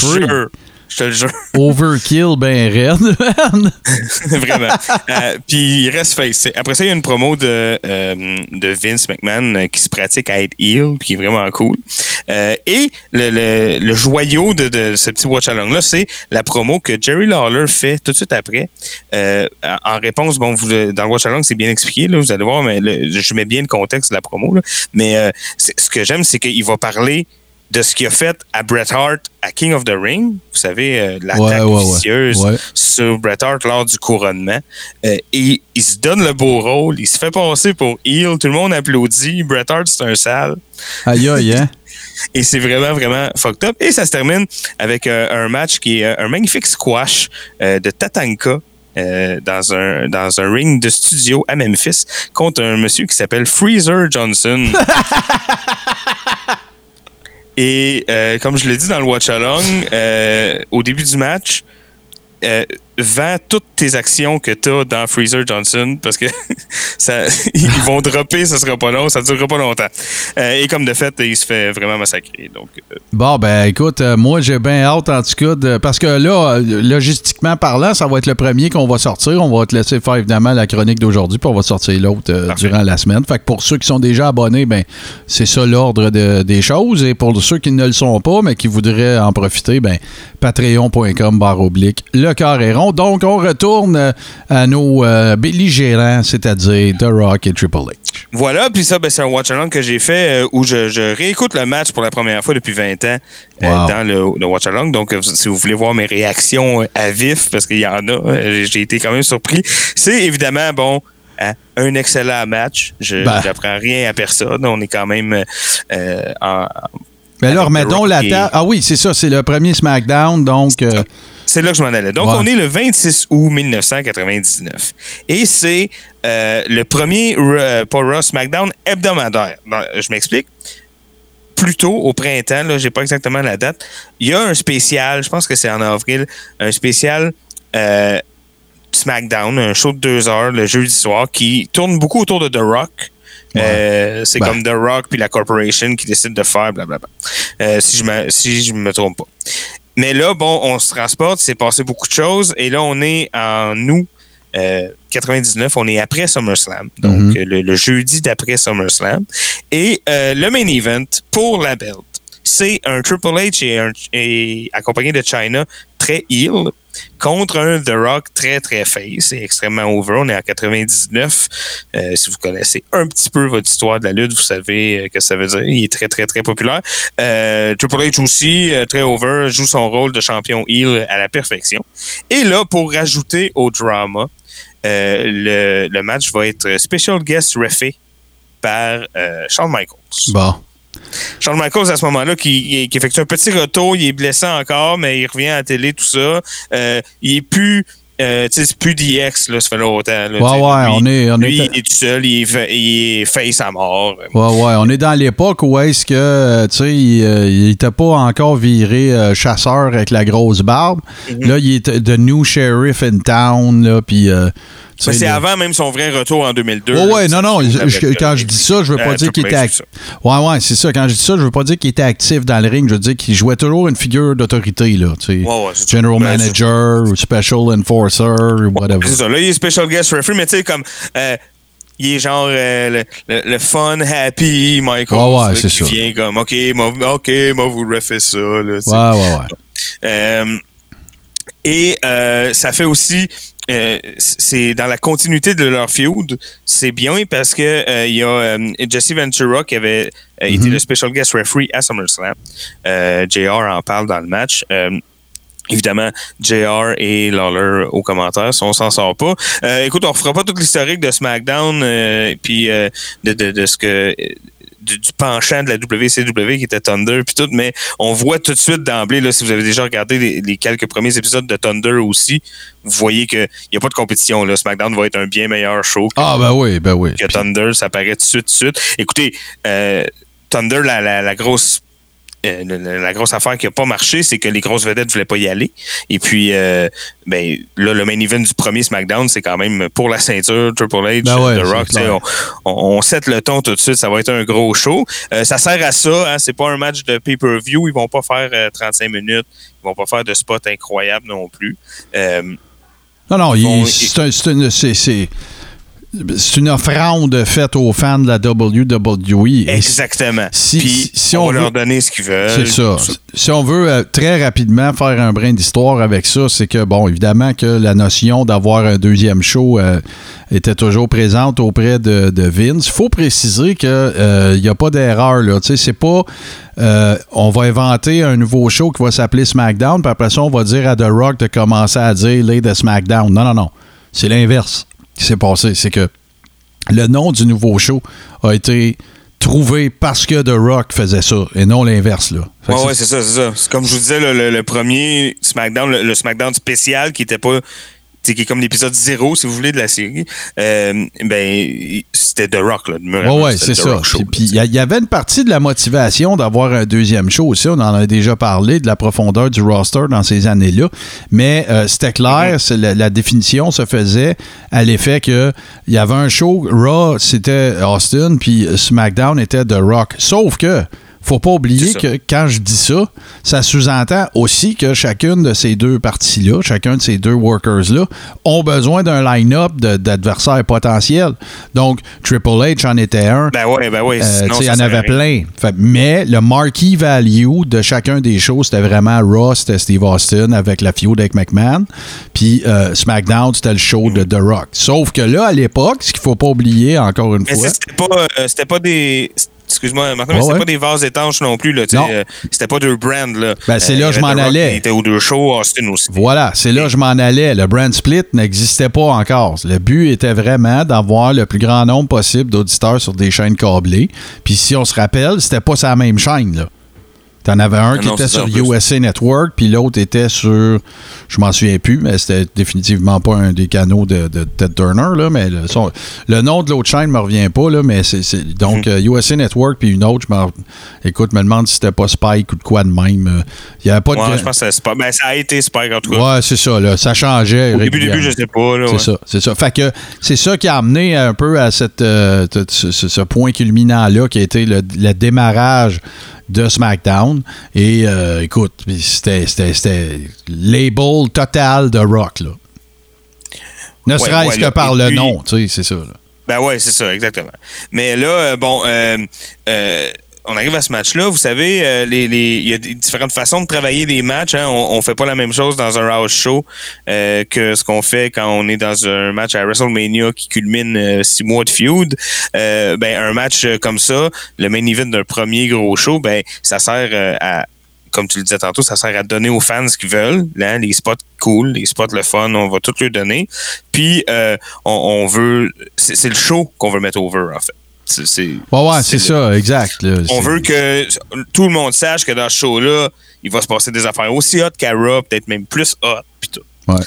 Je te le jure. Overkill, ben raide, man. Vraiment. Euh, puis il reste face. Après ça, il y a une promo de, euh, de Vince McMahon euh, qui se pratique à être heel, qui est vraiment cool. Euh, et le, le, le joyau de, de ce petit watch-along-là, c'est la promo que Jerry Lawler fait tout de suite après. En réponse, bon, vous, dans le watch-along, c'est bien expliqué, là, vous allez voir, mais le- je mets bien le contexte de la promo. Là. Mais ce que j'aime, c'est qu'il va parler de ce qu'il a fait à Bret Hart à King of the Ring. Vous savez, euh, l'attaque Ouais, vicieuse Ouais. sur Bret Hart lors du couronnement. Euh, et il se donne le beau rôle, il se fait passer pour heel, tout le monde applaudit. Bret Hart, c'est un sale. Aïe, aïe, hein? Et c'est vraiment, vraiment fucked up. Et ça se termine avec euh, un match qui est euh, un magnifique squash euh, de Tatanka. euh, dans un dans un ring de studio à Memphis contre un monsieur qui s'appelle Freezer Johnson. Et euh, comme je l'ai dit dans le watch along, euh, au début du match, euh, vends toutes tes actions que tu as dans Freezer Johnson parce que ça, ils vont dropper, ça sera pas long, ça durera pas longtemps. Euh, et comme de fait, il se fait vraiment massacrer. Donc, euh, Bon, ben écoute, euh, moi j'ai bien hâte en tout cas, de- parce que là, logistiquement parlant, ça va être le premier qu'on va sortir. On va te laisser faire évidemment la chronique d'aujourd'hui, puis on va sortir l'autre durant la semaine. Fait que pour ceux qui sont déjà abonnés, ben c'est ça l'ordre de- des choses. Et pour ceux qui ne le sont pas, mais qui voudraient en profiter, ben patreon.com barre oblique le carré rond. Donc on retourne euh, à nos euh, belligérants, c'est-à-dire The Rock et Triple H. Voilà, puis ça, ben, c'est un watch along que j'ai fait euh, où je, je réécoute le match pour la première fois depuis 20 ans euh, dans le, le watch along. Donc, si vous voulez voir mes réactions à vif, parce qu'il y en a, j'ai été quand même surpris. C'est évidemment, bon, hein, un excellent match. Je Ben. n'apprends rien à personne. On est quand même euh, en. Ben The remettons Rock la table. Ah oui, c'est ça, c'est le premier SmackDown, donc. euh, C'est là que je m'en allais. Donc, on est le 26 août 1999. Et c'est euh, le premier euh, pas Raw SmackDown hebdomadaire. Je m'explique. Plus tôt, au printemps, là, j'ai pas exactement la date, il y a un spécial, je pense que c'est en avril, un spécial euh, SmackDown, un show de deux heures le jeudi soir qui tourne beaucoup autour de The Rock. Euh, c'est Ben. comme The Rock puis la Corporation qui décide de faire blablabla. Euh, si je me si je me trompe pas. Mais là, bon, on se transporte, c'est passé beaucoup de choses, et là, on est en août euh, 99, on est après SummerSlam, donc Mhm. euh, le, le jeudi d'après SummerSlam. Et euh, le main event pour la belt, c'est un Triple H et, accompagné de China très heel contre un The Rock très très face et extrêmement over. On est en 99. Euh, si vous connaissez un petit peu votre histoire de la lutte, vous savez euh, que ça veut dire. Il est très très très populaire. Euh, Triple H aussi, très over, joue son rôle de champion heel à la perfection. Et là, pour rajouter au drama, le, match va être special guest refait par Shawn Michaels. bon. Shawn Michaels, à ce moment-là, qui, qui effectue un petit retour, il est blessé encore, mais il revient à la télé, tout ça. Euh, il est plus. Euh, tu sais, c'est plus DX, là, ça fait longtemps. Là, Ouais, Lui, on est- on lui, est- il est tout seul, il est, fa- il est face à mort. Ouais, ouais, on est dans l'époque où est-ce que, euh, tu sais, il, euh, il était pas encore viré euh, chasseur avec la grosse barbe. Mm-hmm. Là, il est the new sheriff in town, là, puis... c'est le- avant même son vrai retour en 2002. Ouais, ouais, non, non, ça, je- quand euh, je dis ça, je veux pas euh, dire qu'il était actif. Ouais, ouais, c'est ça. Quand je dis ça, je veux pas dire qu'il était actif dans le ring. Je veux dire qu'il jouait toujours une figure d'autorité, là. tu sais. Ouais, ouais, c'est ça. General Manager, ou Special Enforcer, ou whatever. C'est ça. Là, il est special guest referee, mais tu sais, comme. euh, il est genre euh, le, le- le fun, happy Michael. Ouais, ouais, c'est ça. vient comme, OK, moi, moi, vous refait ça. Là. Ouais, ouais, ouais. Euh, et euh, ça fait aussi, euh, c'est dans la continuité de leur feud, c'est bien parce que euh, il y a euh, Jesse Ventura qui avait euh, été le special guest referee à SummerSlam. Euh, JR en parle dans le match. Euh, Évidemment, JR et Lawler aux commentaires, si on s'en sort pas. Euh, écoute, on fera pas tout l'historique de SmackDown euh, puis euh, de, de, de ce que du, du penchant de la WCW qui était Thunder puis tout, mais on voit tout de suite d'emblée, là, si vous avez déjà regardé les, les quelques premiers épisodes de Thunder aussi, vous voyez qu'il n'y a pas de compétition. Là. SmackDown va être un bien meilleur show que, Ah, ben oui, ben oui. que Thunder, ça paraît tout de suite, tout de suite. Écoutez, euh, Thunder, la, la, la grosse euh, la, la grosse affaire qui a pas marché, c'est que les grosses vedettes voulaient pas y aller. Et puis, euh, ben, là, le main event du premier SmackDown, c'est quand même pour la ceinture, Triple H, Ben ouais, The Rock. On, on, on set le ton tout de suite. Ça va être un gros show. Euh, ça sert à ça. Hein, c'est pas un match de pay-per-view. Ils vont pas faire euh, 35 minutes. Ils vont pas faire de spot incroyable non plus. Non, non, Bon, c'est un- c'est une, offrande faite aux fans de la WWE. Exactement. si- Puis, si- si on, on va veut- leur donner ce qu'ils veulent. C'est ça. Si on veut euh, très rapidement faire un brin d'histoire avec ça, c'est que, bon, évidemment que la notion d'avoir un deuxième show euh, était toujours présente auprès de, de Vince. Il faut préciser qu'il n'y a pas d'erreur. là. Tu sais, c'est pas euh, on va inventer un nouveau show qui va s'appeler SmackDown, puis après ça, on va dire à The Rock de commencer à dire Lay de SmackDown. Non, non, non. C'est l'inverse qui s'est passé. C'est que le nom du nouveau show a été trouvé parce que The Rock faisait ça et non l'inverse. là. Ouais, c'est- ouais, ça, c'est ça. C'est comme je vous disais, le, le- le premier SmackDown, le, le SmackDown spécial qui était pas. Qui est comme l'épisode zéro, si vous voulez, de la série, euh, ben, c'était The Rock, là. Ouais, ouais, c'est ça. Puis- il y, avait une partie de la motivation d'avoir un deuxième show aussi. On en a déjà parlé de la profondeur du roster dans ces années-là. Mais euh, c'était clair, c'est la, la définition se faisait à l'effet que il y avait un show, Raw, c'était Austin, puis SmackDown était The Rock. Sauf que faut pas oublier que quand je dis ça, ça sous-entend aussi que chacune de ces deux parties-là, chacun de ces deux workers-là, ont besoin d'un line-up d'adversaires potentiels. Donc, Triple H en était un. Ben ouais, ben ouais. Euh, il y en avait plein. Fait- mais le marquee value de chacun des shows, c'était vraiment Raw, c'était Steve Austin avec la feud avec McMahon. Puis euh, SmackDown, c'était le show de The Rock. Sauf que là, à l'époque, ce qu'il faut pas oublier encore une Mais fois. c'était pas, euh, c'était pas des. Excuse-moi, Martin, mais c'était ouais. pas des vases étanches non plus. Là, euh, c'était pas deux brands. Là. Ben, c'est Euh, là il y je m'en allais. qui était aux deux shows, Austin aussi. Voilà, c'est là que je m'en allais. Le brand split n'existait pas encore. Le but était vraiment d'avoir le plus grand nombre possible d'auditeurs sur des chaînes câblées. Puis si on se rappelle, c'était pas sa même chaîne. Là. T'en avais un Ah qui non, était sur en. USA Network, puis l'autre était sur, je m'en souviens plus, mais c'était définitivement pas un des canaux de, de Ted Turner, là, mais le, son- le nom de l'autre chaîne me revient pas, là, mais c'est, donc euh, USA Network, puis une autre, je m'en- écoute, me demande si c'était pas Spike ou de quoi de même. euh, Il y avait pas de... Je pense que pas. Ben, ça a été Spike en tout cas. Ouais, c'est ça, là, ça changeait. Au début, début, je sais pas. Là, C'est ouais. ça, c'est ça. Fait que c'est ça qui a amené un peu à cette, euh, ce, ce- ce point culminant-là qui a été le, le démarrage de SmackDown. Et euh, écoute, c'était, label total de rock, là. Ne Ouais, serait-ce ouais, que là, par le puis- nom, tu sais, c'est ça. là. Ben ouais, c'est ça, exactement. Mais là, euh, bon, euh, euh, on arrive à ce match-là. Vous savez, euh, les, les- il y a différentes façons de travailler des matchs. Hein. On, on fait pas la même chose dans un house show euh, que ce qu'on fait quand on est dans un match à WrestleMania qui culmine euh, six mois de feud. Ben un match comme ça, le main event d'un premier gros show, ben ça sert à comme tu le disais tantôt, ça sert à donner aux fans ce qu'ils veulent, là, les spots cool, les spots le fun, on va tout leur donner. Puis on, on veut, c'est le show qu'on veut mettre over en fait. C'est, c'est- Ouais, ouais, c'est ça, exact. là. On veut que tout le monde sache que dans ce show-là, il va se passer des affaires aussi hot qu'Ara, peut-être même plus hot, puis tout. Ouais.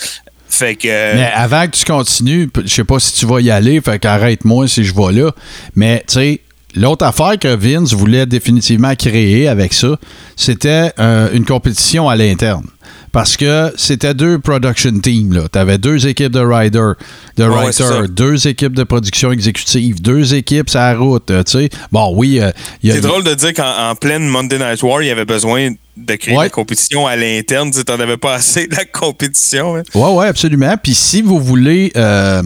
Fait que euh, Mais avant que tu continues, je sais pas si tu vas y aller, fait qu'arrête-moi si je vais là. Mais tu sais, l'autre affaire que Vince voulait définitivement créer avec ça, c'était euh, une compétition à l'interne. Parce que c'était deux production teams. Tu avais deux équipes de riders, de Ouais, ouais, writers, deux équipes de production exécutive, deux équipes sur la route. euh, sais. Bon, oui, euh, il y a- c'est drôle de dire qu'en en pleine Monday Night War, il y avait besoin de créer Ouais. la compétition à l'interne. Tu n'en avais pas assez de la compétition. hein. Oui, oui, absolument. Puis si vous voulez, euh,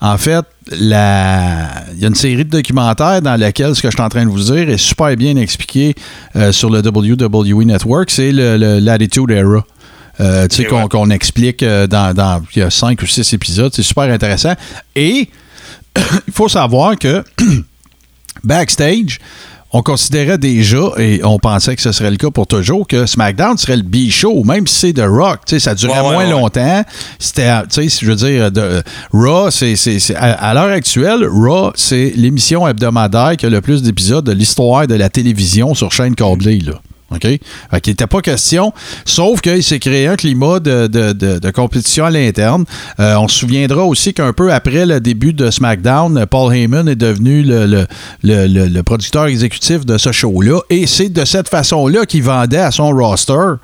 en fait, la... il y a une série de documentaires dans laquelle ce que je suis en train de vous dire est super bien expliqué euh, sur le WWE Network. C'est le, le- l'Attitude Era. Euh, tu sais, Ok, qu'on, ouais. explique euh, dans, dans- Il y a cinq ou six épisodes. C'est super intéressant. Et il faut savoir que backstage, on considérait déjà, et on pensait que ce serait le cas pour toujours, que SmackDown serait le B-show, même si c'est The Rock. Ça durait Ouais, moins ouais. longtemps. C'était, je veux dire, de, Raw, c'est, c'est- c'est- à, à l'heure actuelle, Raw, c'est l'émission hebdomadaire qui a le plus d'épisodes de l'histoire de la télévision sur chaîne câblée. Là. OK? Fait qu'il n'était pas question, sauf qu'il s'est créé un climat de, de- de- compétition à l'interne. Euh, on se souviendra aussi qu'un peu après le début de SmackDown, Paul Heyman est devenu le, le- le- le- producteur exécutif de ce show-là. Et c'est de cette façon-là qu'il vendait à son roster.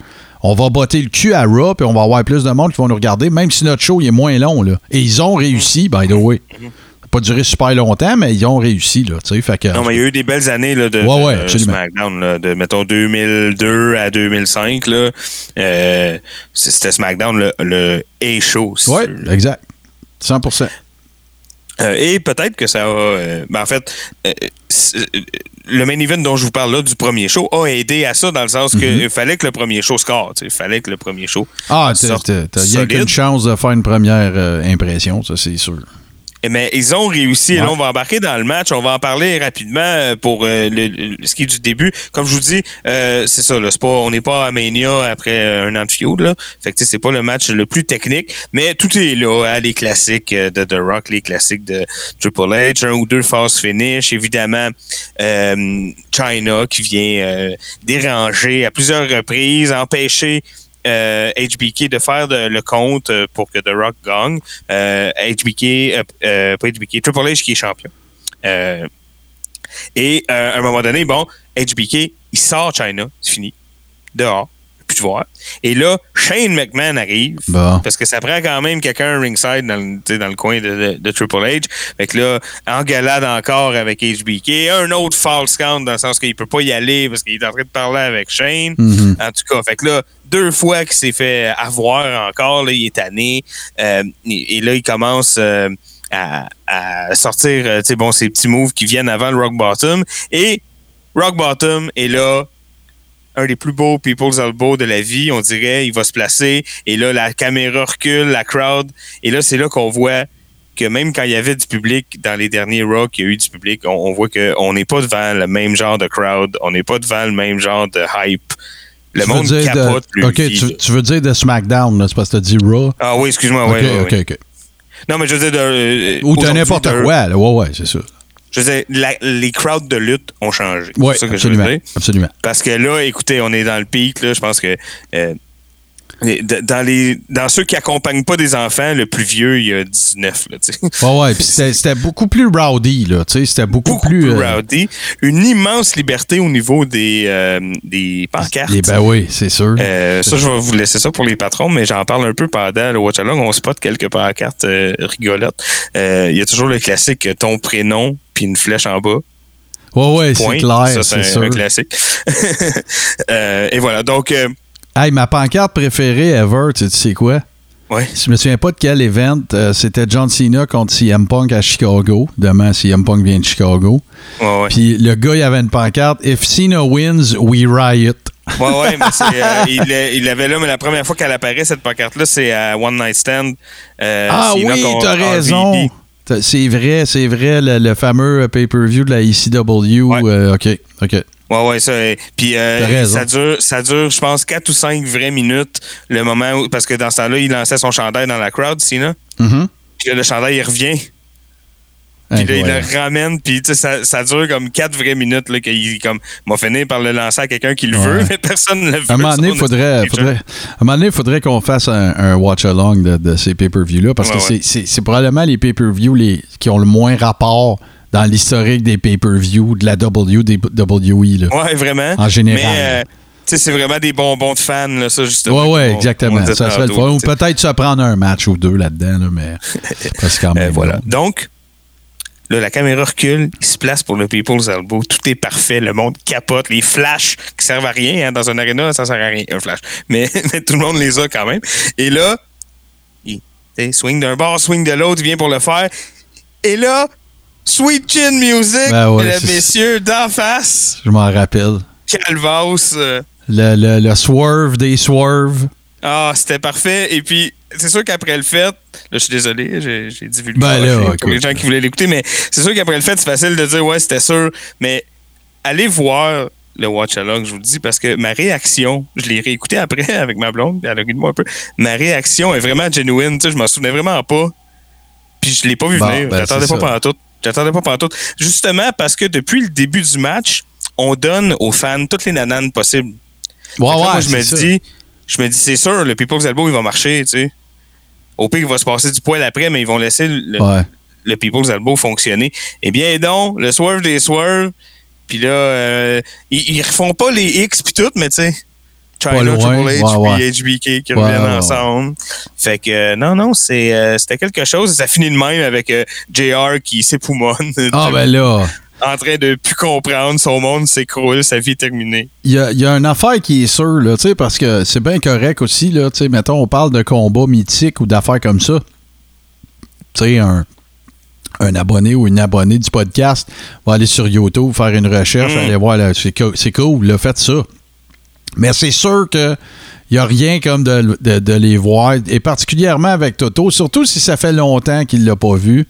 On va botter le cul à Raw, puis on va avoir plus de monde qui vont nous regarder, même si notre show est moins long. Là. Et ils ont réussi, by the way. Pas duré super longtemps, mais ils ont réussi. Là, fait que, Non, mais il y a eu des belles années là, de, Ouais, ouais, de. SmackDown, là, de mettons 2002 à 2005. Là, Euh, c'était SmackDown le, le A-show. si veux. exact. 100 Euh, et peut-être que ça a. euh, ben, en fait, euh, le main event dont je vous parle là, du premier show, a aidé à ça dans le sens qu'il fallait que le premier show score. Il fallait que le premier show. Ah, t'as rien solide. qu'une chance de faire une première impression, ça, c'est sûr. Mais ils ont réussi. Et là, on va embarquer dans le match. On va en parler rapidement euh, pour euh, le, le- ce qui est du début. Comme je vous dis, euh, c'est ça. Là, c'est pas, on n'est pas à Mania après euh, un an de feud. Là. Fait que c'est pas le match le plus technique, mais tout est là. hein, les classiques de The Rock, les classiques de Triple H, un ou deux fast finish. Évidemment, euh, China qui vient euh, déranger à plusieurs reprises, empêcher euh, HBK de faire le compte euh, pour que The Rock gagne. Euh, HBK, euh, euh, pas HBK, Triple H qui est champion. Euh, et à un moment donné, bon, HBK, il sort China, c'est fini, dehors, plus de voir. Et là, Shane McMahon arrive, Bon. parce que ça prend quand même quelqu'un ringside dans le, dans le coin de, de- de Triple H. Fait que là, engueulade encore avec HBK, un autre false count dans le sens qu'il peut pas y aller parce qu'il est en train de parler avec Shane. Mhm. En tout cas, fait que là, deux fois qu'il s'est fait avoir encore, là, il est tanné. Euh, et, et là, il commence euh, à, à sortir euh, bon, ses petits moves qui viennent avant le Rock Bottom. Et Rock Bottom est là, un des plus beaux People's Elbow de la vie, on dirait. Il va se placer. Et là, la caméra recule, la crowd. Et là, c'est là qu'on voit que même quand il y avait du public dans les derniers Rock, il y a eu du public, on, on voit qu'on n'est pas devant le même genre de crowd, on n'est pas devant le même genre de hype. Le Tu monde de- capote vite. tu, tu veux dire de SmackDown, c'est parce que t'as dit Raw? Ah oui, excuse-moi. OK, ouais, ouais, OK, ouais. OK. Non, mais je veux dire... De, euh, Ou aujourd'hui, n'importe de- quoi, là. Ouais, ouais, c'est ça. Je veux dire, la- les crowds de lutte ont changé. Oui, c'est ça que je veux absolument. dire. Absolument. Parce que là, écoutez, on est dans le pic, là. Je pense que euh, dans les dans ceux qui accompagnent pas des enfants, le plus vieux, il y a 19, là, tu sais. Ouais. Puis c'était beaucoup plus rowdy, là. C'était beaucoup, Beaucoup plus. plus euh, rowdy. Une immense liberté au niveau des, euh, des pancartes. les- ben oui, c'est sûr. Euh, ça, je vais vous laisser ça pour les patrons, mais j'en parle un peu pendant le Watch Along. On spot quelques pancartes euh, rigolotes. Euh, Il y a toujours le classique ton prénom puis une flèche en bas. ouais, ouais, c'est clair, Ça, c'est un, classique. Euh, et voilà. Donc, euh, Hey, ma pancarte préférée ever, tu sais- quoi? ouais. Je me souviens pas de quel event. euh, C'était John Cena contre CM Punk à Chicago. Demain, CM Punk vient de Chicago. Ouais, ouais. Puis le gars, il avait une pancarte If Cena wins, we riot. Ouais, ouais, mais c'est, euh, il, l'a- il l'avait là, mais la première fois qu'elle apparaît, cette pancarte-là, c'est à One Night Stand. Euh, ah Cena oui, t'as raison. C'est vrai, c'est vrai, le, le fameux pay-per-view de la ECW. Ouais. euh, OK, OK. Ouais, ouais, ça. Puis euh, ça dure, ça dure, je pense, 4 ou 5 vraies minutes, le moment où. Parce que dans ce temps-là, il lançait son chandail dans la crowd, Cena. Mhm. Puis là, le chandail, il revient. Puis là, il le ramène, puis tu sais, ça, ça dure comme 4 vraies minutes, là, qu'il comme, m'a fini par le lancer à quelqu'un qui le Ouais. veut, mais personne ne le veut. À un moment donné, il faudrait, faudrait, à un moment donné, faudrait qu'on fasse un, un watch-along de, de ces pay-per-views-là parce Ouais, que ouais. c'est- c'est c'est probablement les pay-per-views les- qui ont le moins rapport dans l'historique des pay-per-views de la WWE. Là. Ouais, vraiment. En général. Mais, euh, tu sais, c'est vraiment des bonbons de fans, là, ça, justement. Ouais, ouais, On- on exactement. Ça serait le fun. Ou peut-être se prendre un match ou deux là-dedans, là, mais parce que quand Euh, même. voilà. là. Donc, là, la caméra recule, il se place pour le People's Elbow. Tout est parfait. Le monde capote. Les flashs qui servent à rien. hein, dans un arena, ça sert à rien, un flash. Mais, mais tout le monde les a quand même. Et là, il swing d'un bord, swing de l'autre, il vient pour le faire. Et là, Sweet Chin Music, Ben ouais, mesdames, messieurs, d'en face, Je m'en rappelle. Calvas. euh, Le, le, le swerve des swerves. Ah, c'était parfait. Et puis, c'est sûr qu'après le fait, là, je suis désolé, j'ai divulgué Ben là, pour les gens qui voulaient l'écouter, mais c'est sûr qu'après le fait, c'est facile de dire, ouais, c'était sûr. Mais allez voir le Watch Along, je vous le dis, parce que ma réaction, je l'ai réécouté après avec ma blonde, elle a ri de moi un peu. Ma réaction est vraiment genuine, tu sais, je m'en souvenais vraiment pas. Puis je l'ai pas vu Bon, venir. ben, J'attendais pas pendant tout. J'attendais pas pendant tout. Justement parce que depuis le début du match, on donne aux fans toutes les nananes possibles. Là, ouais, moi, je me dis, je me dis, c'est sûr, le People's Elbow, il va marcher, tu sais. Au pire, il va se passer du poil après, mais ils vont laisser le, Ouais. le People's Elbow fonctionner. Eh bien, donc, le swerve des swerves, puis là, euh, ils, ils refont pas les X puis tout, mais tu sais, China. Triple H, puis HBK qui Ouais, reviennent ouais, ensemble. Fait que, euh, non, non, c'est, euh, c'était quelque chose. Ça finit de même avec euh, JR qui s'époumonne, Ah, ben là. En train de plus comprendre, son monde s'écroule, sa vie est terminée. Il y a, il y a une affaire qui est sûre, là, tu sais, parce que c'est bien correct aussi, là, tu sais, mettons, on parle de combats mythiques ou d'affaires comme ça. Tu sais, un, un abonné ou une abonnée du podcast va aller sur YouTube, faire une recherche, Mm. aller voir, c'est cool, là, faites ça. Mais c'est sûr que il n'y a rien comme de, de- de les voir, et particulièrement avec Toto, surtout si ça fait longtemps qu'il ne l'a pas vu.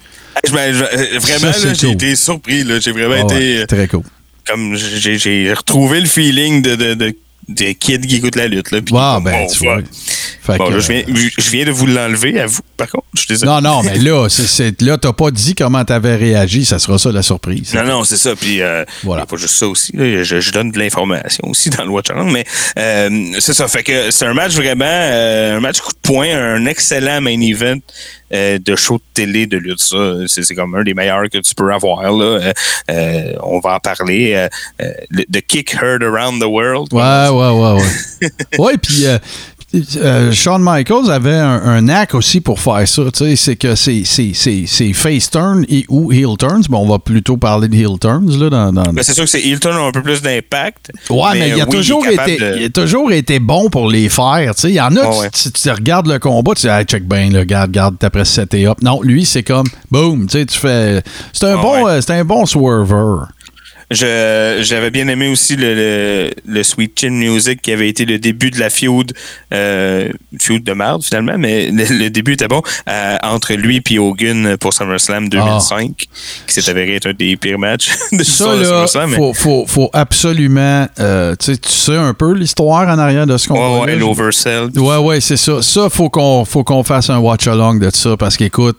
Je me- je- euh, vraiment, j'ai cool. été surpris. là. J'ai vraiment Ah ouais, été. euh, très cool. comme j'ai j'ai retrouvé le feeling de, de, des kids qui écoutent la lutte. Là, puis ben, bon, tu vois. Fait Bon, que, là, je, viens, je viens de vous l'enlever à vous, par contre. Je suis désolé. Non, non, mais là, c'est- là, t'as pas dit comment t'avais réagi. Ça sera ça la surprise. Non, non, c'est ça. Puis, euh, Voilà. pas juste ça aussi. là. Je, je donne de l'information aussi dans le Watch Along. Mais euh, c'est ça. Fait que c'est un match vraiment, euh, un match coup de poing, un excellent main event euh, de show de télé de lutte. Ça, c'est c'est comme un des meilleurs que tu peux avoir. Là. Euh, euh, on va en parler. Le- The Kick Heard Around the World. Ouais, ouais, ouais, ouais. ouais, puis euh, Shawn Michaels avait un, un knack aussi pour faire ça. Tu sais, c'est que c'est, face turn et ou heel turns. Bon, on va plutôt parler de heel turns là, dans, dans- Ben, c'est sûr que c'est Hilton a un peu plus d'impact. Ouais, mais, il, a oui, toujours été, de- il a toujours été bon pour les faire. tu sais. Il y en a, tu- ouais. tu, tu regardes le combat, tu dis, hey, check bien, regarde, regarde, t'as presque set et up. Non, lui, c'est comme, boom, tu fais. C'est un, Ah, bon, ouais. euh, c'est un bon swerver. Je- J'avais bien aimé aussi le, le, le Sweet Chin Music qui avait été le début de la feud, euh, feud de merde finalement, mais le, le début était bon, euh, entre lui et Hogan pour SummerSlam 2005, qui s'est avéré être un des pires matchs de Ça, de là, SummerSlam. mais- faut, faut, faut absolument. euh, tu sais, tu sais un peu l'histoire en arrière de ce qu'on Ouais, ouais, l'oversell. Ouais, ouais, c'est ça. Ça, faut qu'on faut qu'on fasse un watch-along de ça parce qu'écoute,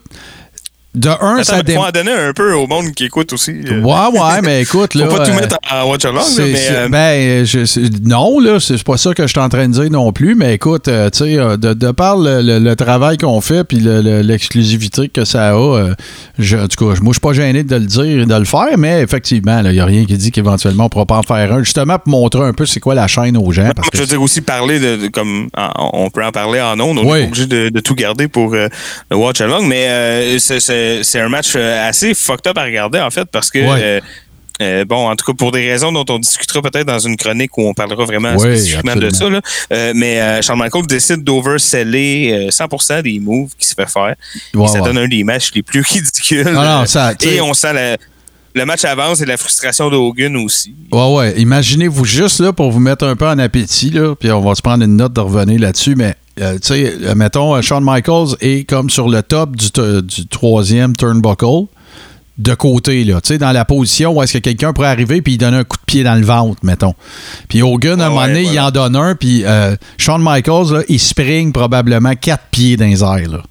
de un, ça Attends, dé- faut en donner un peu au monde qui écoute aussi. euh. Ouais, ouais, mais écoute, là. Faut pas tout euh, mettre en watch along, mais euh, ben, je- non, là, c'est pas ça que je suis en train de dire non plus, mais écoute, euh, tu sais, de, de par le, le- le travail qu'on fait puis le- le- l'exclusivité que ça a, euh, je- en tout cas, moi, je suis pas gêné de le dire et de le faire, mais effectivement, il n'y a rien qui dit qu'éventuellement, on pourra pas en faire un, justement pour montrer un peu c'est quoi la chaîne aux gens. Parce je veux que dire aussi parler de, de- comme on peut en parler en ondes, on Oui. est obligé de, de tout garder pour le watch along, mais c'est- c'est c'est un match euh, assez fucked up à regarder en fait parce que Ouais. euh, euh, bon, en tout cas, pour des raisons dont on discutera peut-être dans une chronique où on parlera vraiment Oui, spécifiquement de ça. là. Euh, mais euh, Shawn Michaels décide d'overseller euh, 100% des moves qui se fait faire. Et ça donne un des matchs les plus ridicules. Ah non, ça, et on sent la- le match avance et la frustration de Hogan aussi. Ouais, ouais. Imaginez-vous juste là pour vous mettre un peu en appétit, là, puis on va se prendre une note de revenir là-dessus, mais euh, tu sais, euh, mettons, euh, Shawn Michaels est comme sur le top du, troisième turnbuckle, de côté, là, tu sais, dans la position où est-ce que quelqu'un pourrait arriver puis il donne un coup de pied dans le ventre, mettons. Puis Hogan, à un Ouais, moment donné, voilà. il en donne un, puis euh, Shawn Michaels, là, il spring probablement quatre pieds dans les airs, là.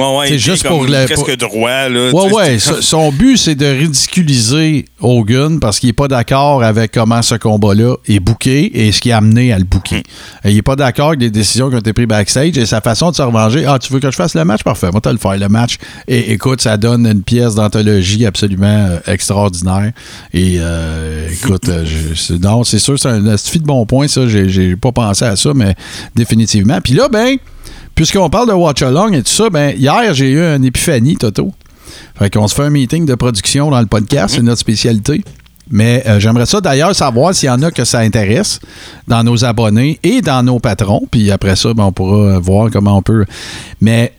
Ouais, ouais, C'est juste pour le- presque droit. Là, Ouais, ouais. Son but, c'est de ridiculiser Hogan parce qu'il n'est pas d'accord avec comment ce combat-là est booké et ce qui a amené à le booker. Hmm. Il n'est pas d'accord avec les décisions qui ont été prises backstage et sa façon de se revenger. Ah, tu veux que je fasse le match? Parfait. Moi, tu le faire le match. Et écoute, ça donne une pièce d'anthologie absolument euh, extraordinaire. Et euh, écoute, euh, je- c'est- non, c'est sûr, c'est un astuce de bon point, ça. J'ai pas pensé à ça, mais définitivement. Puis là, ben, puisqu'on parle de Watch Along et tout ça, ben, hier, j'ai eu une épiphanie, Toto. Fait qu'on se fait un meeting de production dans le podcast, c'est notre spécialité. Mais euh, j'aimerais ça d'ailleurs savoir s'il y en a que ça intéresse dans nos abonnés et dans nos patrons. Puis après ça, ben, on pourra euh, voir comment on peut. Mais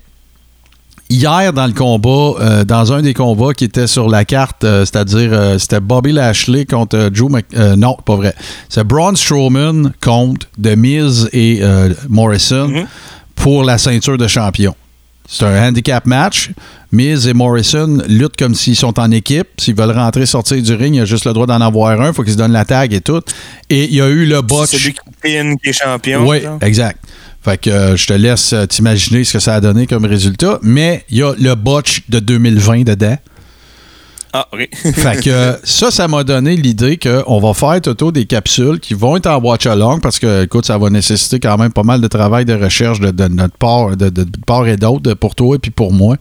hier, dans le combat, euh, dans un des combats qui était sur la carte, euh, c'est-à-dire c'était Bobby Lashley contre Joe Mc... non, pas vrai. C'est Braun Strowman contre The Miz et Morrison pour la ceinture de champion. C'est un handicap match. Miz et Morrison luttent comme s'ils sont en équipe. S'ils veulent rentrer, sortir du ring, il y a juste le droit d'en avoir un. Il faut qu'ils se donnent la tag et tout. Et il y a eu le C'est botch. celui qui pin qui est champion. Oui, exact. Fait que euh, je te laisse euh, t'imaginer ce que ça a donné comme résultat. Mais il y a le botch de 2020 dedans. Ah, OK. Fait que ça, ça m'a donné l'idée qu'on va faire Toto des capsules qui vont être en watch along parce que, écoute, ça va nécessiter quand même pas mal de travail de recherche de, notre part, de, de part et d'autre, pour toi et puis pour moi.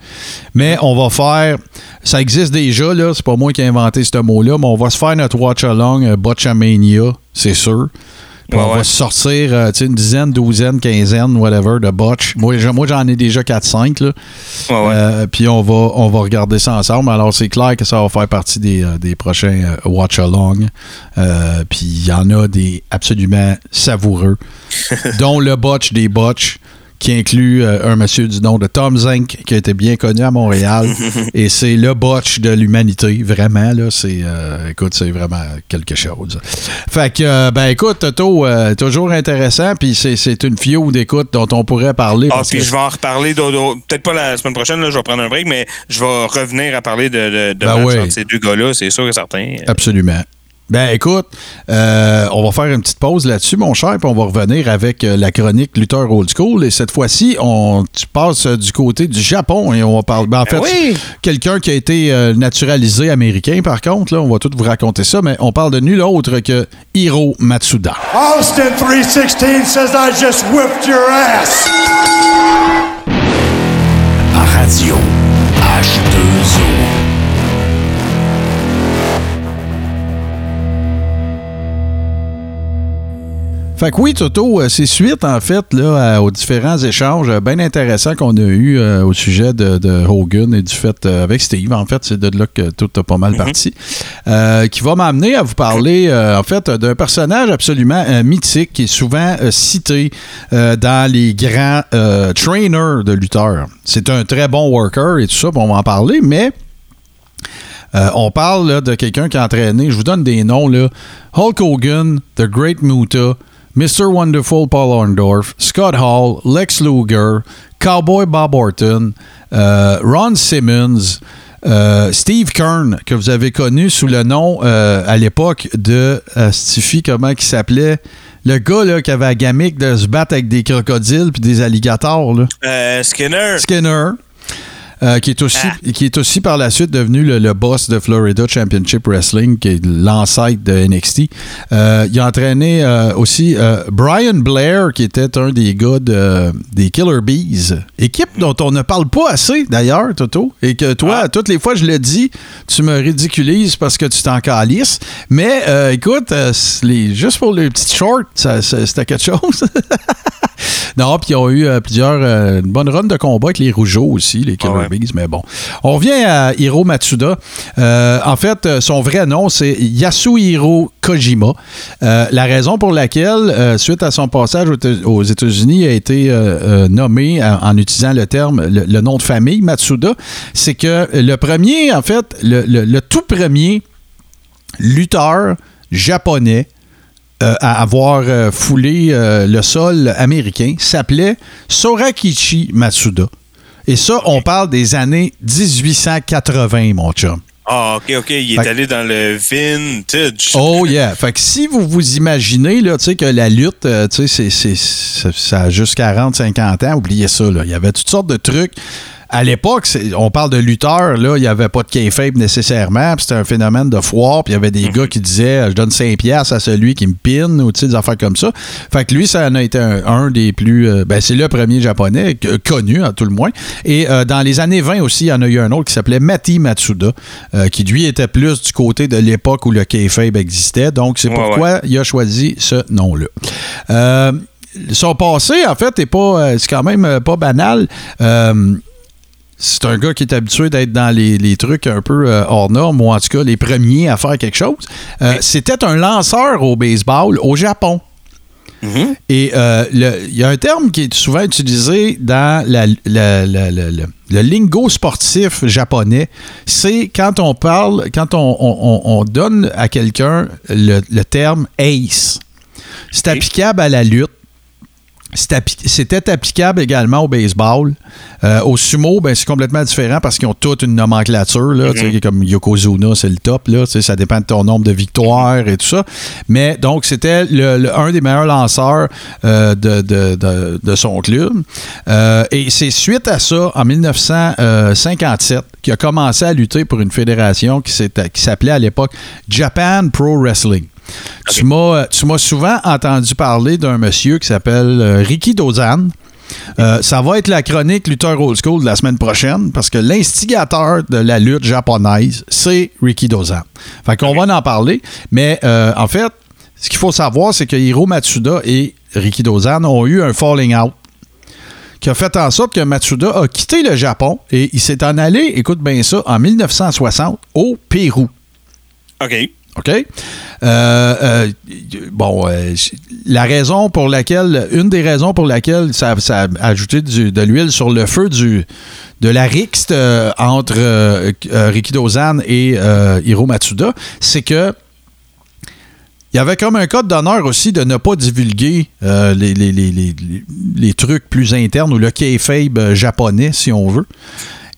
Mais on va faire, ça existe déjà, là, c'est pas moi qui ai inventé ce mot-là, mais on va se faire notre watch along euh, Botchamania, c'est sûr. Puis Ouais, on va ouais. sortir euh, une dizaine, douzaine, quinzaine, whatever, de botch. Moi, j'en- ai déjà 4-5. là. Ouais, ouais. Euh, puis on va, on va regarder ça ensemble. Alors, c'est clair que ça va faire partie des, euh, des prochains Watch Along. Puis il y en a des absolument savoureux, dont le botch des botch qui inclut euh, un monsieur du nom de Tom Zink, qui a été bien connu à Montréal. et c'est le botch de l'humanité, vraiment. Là, c'est, euh, écoute, c'est vraiment quelque chose. Fait que, euh, ben écoute, Toto, toujours intéressant. Puis c'est, c'est une fiole d'écoute dont on pourrait parler. Ah, puis que- je vais en reparler, peut-être pas la semaine prochaine, là, je vais prendre un break, mais je vais revenir à parler de, de, de Ben match oui. entre ces deux gars-là, c'est sûr et certain. Absolument. Ben écoute, euh, on va faire une petite pause là-dessus, mon cher, puis on va revenir avec euh, la chronique Luther Old School. Et cette fois-ci, on tu passes euh, du côté du Japon et on va parler. ben, en fait, Ben oui! quelqu'un qui a été naturalisé américain, par contre, là, on va tout vous raconter ça, mais on parle de nul autre que Hiro Matsuda. Austin 316 says I just whipped your ass. Radio H2O. Fait que oui, Toto, euh, c'est suite, en fait, là, aux différents échanges euh, bien intéressants qu'on a eus euh, au sujet de, de Hogan et du fait euh, avec Steve. En fait, c'est de là que tout a pas mal parti. Euh, qui va m'amener à vous parler, en fait, d'un personnage absolument mythique qui est souvent cité dans les grands trainers de lutteurs. C'est un très bon worker et tout ça, on va en parler, mais euh, on parle là, de quelqu'un qui a entraîné, je vous donne des noms, là, Hulk Hogan, The Great Muta, Mr. Wonderful Paul Orndorff, Scott Hall, Lex Luger, Cowboy Bob Orton, euh, Ron Simmons, euh, Steve Kern, que vous avez connu sous le nom euh, à l'époque de Stiffy, comment il s'appelait? Le gars là, qui avait la gamique de se battre avec des crocodiles puis des alligators. Là. Euh, Skinner, Skinner. Euh, qui, est aussi, qui est aussi par la suite devenu le, le boss de Florida Championship Wrestling, qui est l'ancêtre de NXT. Euh, il a entraîné euh, aussi Brian Blair, qui était un des gars de- des Killer Bees, équipe dont on ne parle pas assez d'ailleurs, Toto, et que toi, toutes les fois je le dis, tu me ridiculises parce que tu t'en calisses. Mais écoute, les- juste pour les petites shorts, c'était quelque chose. Non, puis ils ont eu euh, plusieurs. euh, une bonne run de combat avec les Rougeaux aussi, les Killer Ah ouais. Bees, mais bon. On revient à Hiro Matsuda. Euh, en fait, son vrai nom, c'est Yasuhiro Kojima. La raison pour laquelle, suite à son passage aux Éta- aux États-Unis, il a été nommé en, en utilisant le terme, le, le nom de famille, Matsuda, c'est que le premier, en fait, le, le- le tout premier lutteur japonais euh, à avoir euh, foulé euh, le sol américain s'appelait Sorakichi Matsuda. Et ça, on parle des années 1880, mon chum. Ah, OK, OK. Il est Fait- allé dans le vintage. Oh yeah. Fait que si vous vous imaginez là, tu sais, que la lutte, euh, tu sais, ça ça a juste 40, 50 ans, oubliez ça. Là. Il y avait toutes sortes de trucs. À l'époque, on parle de lutteurs, là, il n'y avait pas de kayfabe nécessairement, puis c'était un phénomène de foire, puis il y avait des gars qui disaient je donne 5 piastres à celui qui me pine ou des affaires comme ça. Fait que lui, ça en a été un, un des plus euh, ben, c'est le premier japonais euh, connu à tout le moins. Et euh, dans les années 20 aussi, il y en a eu un autre qui s'appelait Mati Matsuda, euh, qui lui était plus du côté de l'époque où le kayfabe existait. Donc c'est Ouais, pourquoi il a choisi ce nom-là. Euh, son passé, en fait, est pas, euh, c'est quand même euh, pas banal. Euh, c'est un gars qui est habitué d'être dans les, les trucs un peu euh, hors normes, ou en tout cas les premiers à faire quelque chose. Euh, C'était un lanceur au baseball au Japon. Et euh, il y a un terme qui est souvent utilisé dans la- la- la- la- la- le lingo sportif japonais. C'est quand on parle, quand on, on- on- on donne à quelqu'un le, le terme ace. C'est applicable à la lutte. C'était applicable également au baseball. Euh, au sumo, ben, c'est complètement différent parce qu'ils ont toute une nomenclature. Là, sais, Comme Yokozuna, c'est le top. Là, ça dépend de ton nombre de victoires et tout ça. Mais donc, c'était le- le- un des meilleurs lanceurs euh, de, de- de- de son club. Euh, et c'est suite à ça, en 1957, qu'il a commencé à lutter pour une fédération qui s'appelait à l'époque Japan Pro Wrestling. Tu m'as tu m'as souvent entendu parler d'un monsieur qui s'appelle euh, Ricky Dozan. Euh, ça va être la chronique lutteur old school de la semaine prochaine parce que l'instigateur de la lutte japonaise, c'est Ricky Dozan. Fait qu'on va en parler. Mais euh, en fait, ce qu'il faut savoir, c'est que Hiro Matsuda et Ricky Dozan ont eu un falling out qui a fait en sorte que Matsuda a quitté le Japon et il s'est en allé, écoute bien ça, en 1960 au Pérou. OK. OK? Euh, euh, bon, euh, la raison pour laquelle, une des raisons pour laquelle ça, a ajouté du- de l'huile sur le feu du, de la rixte entre Riki Dozan et Hiro Matsuda, c'est que il y avait comme un code d'honneur aussi de ne pas divulguer les, les- les- les- trucs plus internes ou le kayfabe japonais, si on veut.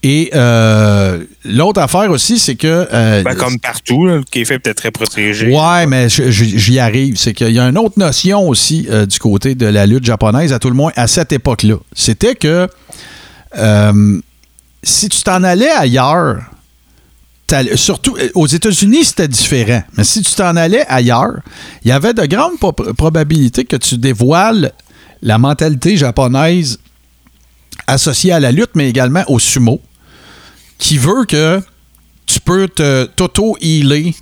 Et euh, l'autre affaire aussi, c'est que... euh, Ben, comme partout, là, le KFA peut-être très protégé. Ouais, mais j'y arrive. C'est qu'il y a une autre notion aussi euh, du côté de la lutte japonaise, à tout le moins à cette époque-là. C'était que euh, si tu t'en allais ailleurs, surtout aux États-Unis, c'était différent. Mais si tu t'en allais ailleurs, il y avait de grandes probabilités que tu dévoiles la mentalité japonaise associée à la lutte, mais également au sumo, qui veut que tu peux te- t'auto-healer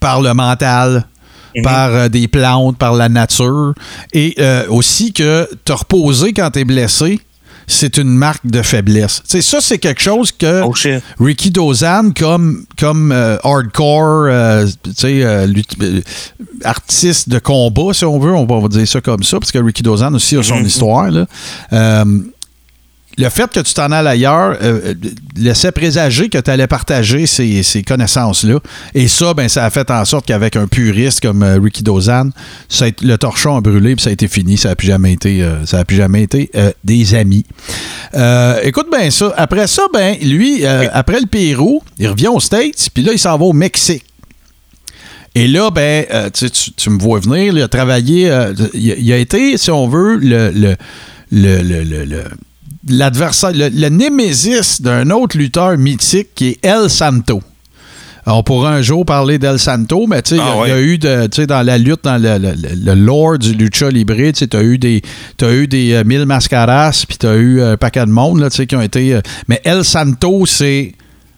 par le mental, par euh, des plantes, par la nature, et euh, aussi que te reposer quand tu es blessé, c'est une marque de faiblesse. Tu sais, ça, c'est quelque chose que Oh. Ricky Dozan, comme, comme euh, hardcore, euh, euh, euh, artiste de combat, si on veut, on va dire ça comme ça, parce que Ricky Dozan aussi a son histoire. Là. Le fait que tu t'en ailles ailleurs euh, laissait présager que tu allais partager ces, ces connaissances-là. Et ça, ben, ça a fait en sorte qu'avec un puriste comme euh, Ricky Dozan, ça a été- le torchon a brûlé puis ça a été fini. Ça n'a plus jamais été, euh, ça a plus jamais été des amis. Écoute bien ça. Après ça, ben, lui, après le Pérou, il revient aux States, puis là, il s'en va au Mexique. Et là, ben, tu, tu- tu me vois venir, il a travaillé, il, a, il a été, si on veut, le, le- le- le- l'adversaire, le, le némésis d'un autre lutteur mythique qui est El Santo. On pourra un jour parler d'El Santo, mais tu sais, il y a- Ah il y, a eu, de, tu dans la lutte, dans le, le, le- le lore du lucha libre, tu t'as eu des, t'as eu des euh, mille mascaras, puis t'as eu un paquet de monde, là, tu qui ont été... euh, mais El Santo, c'est...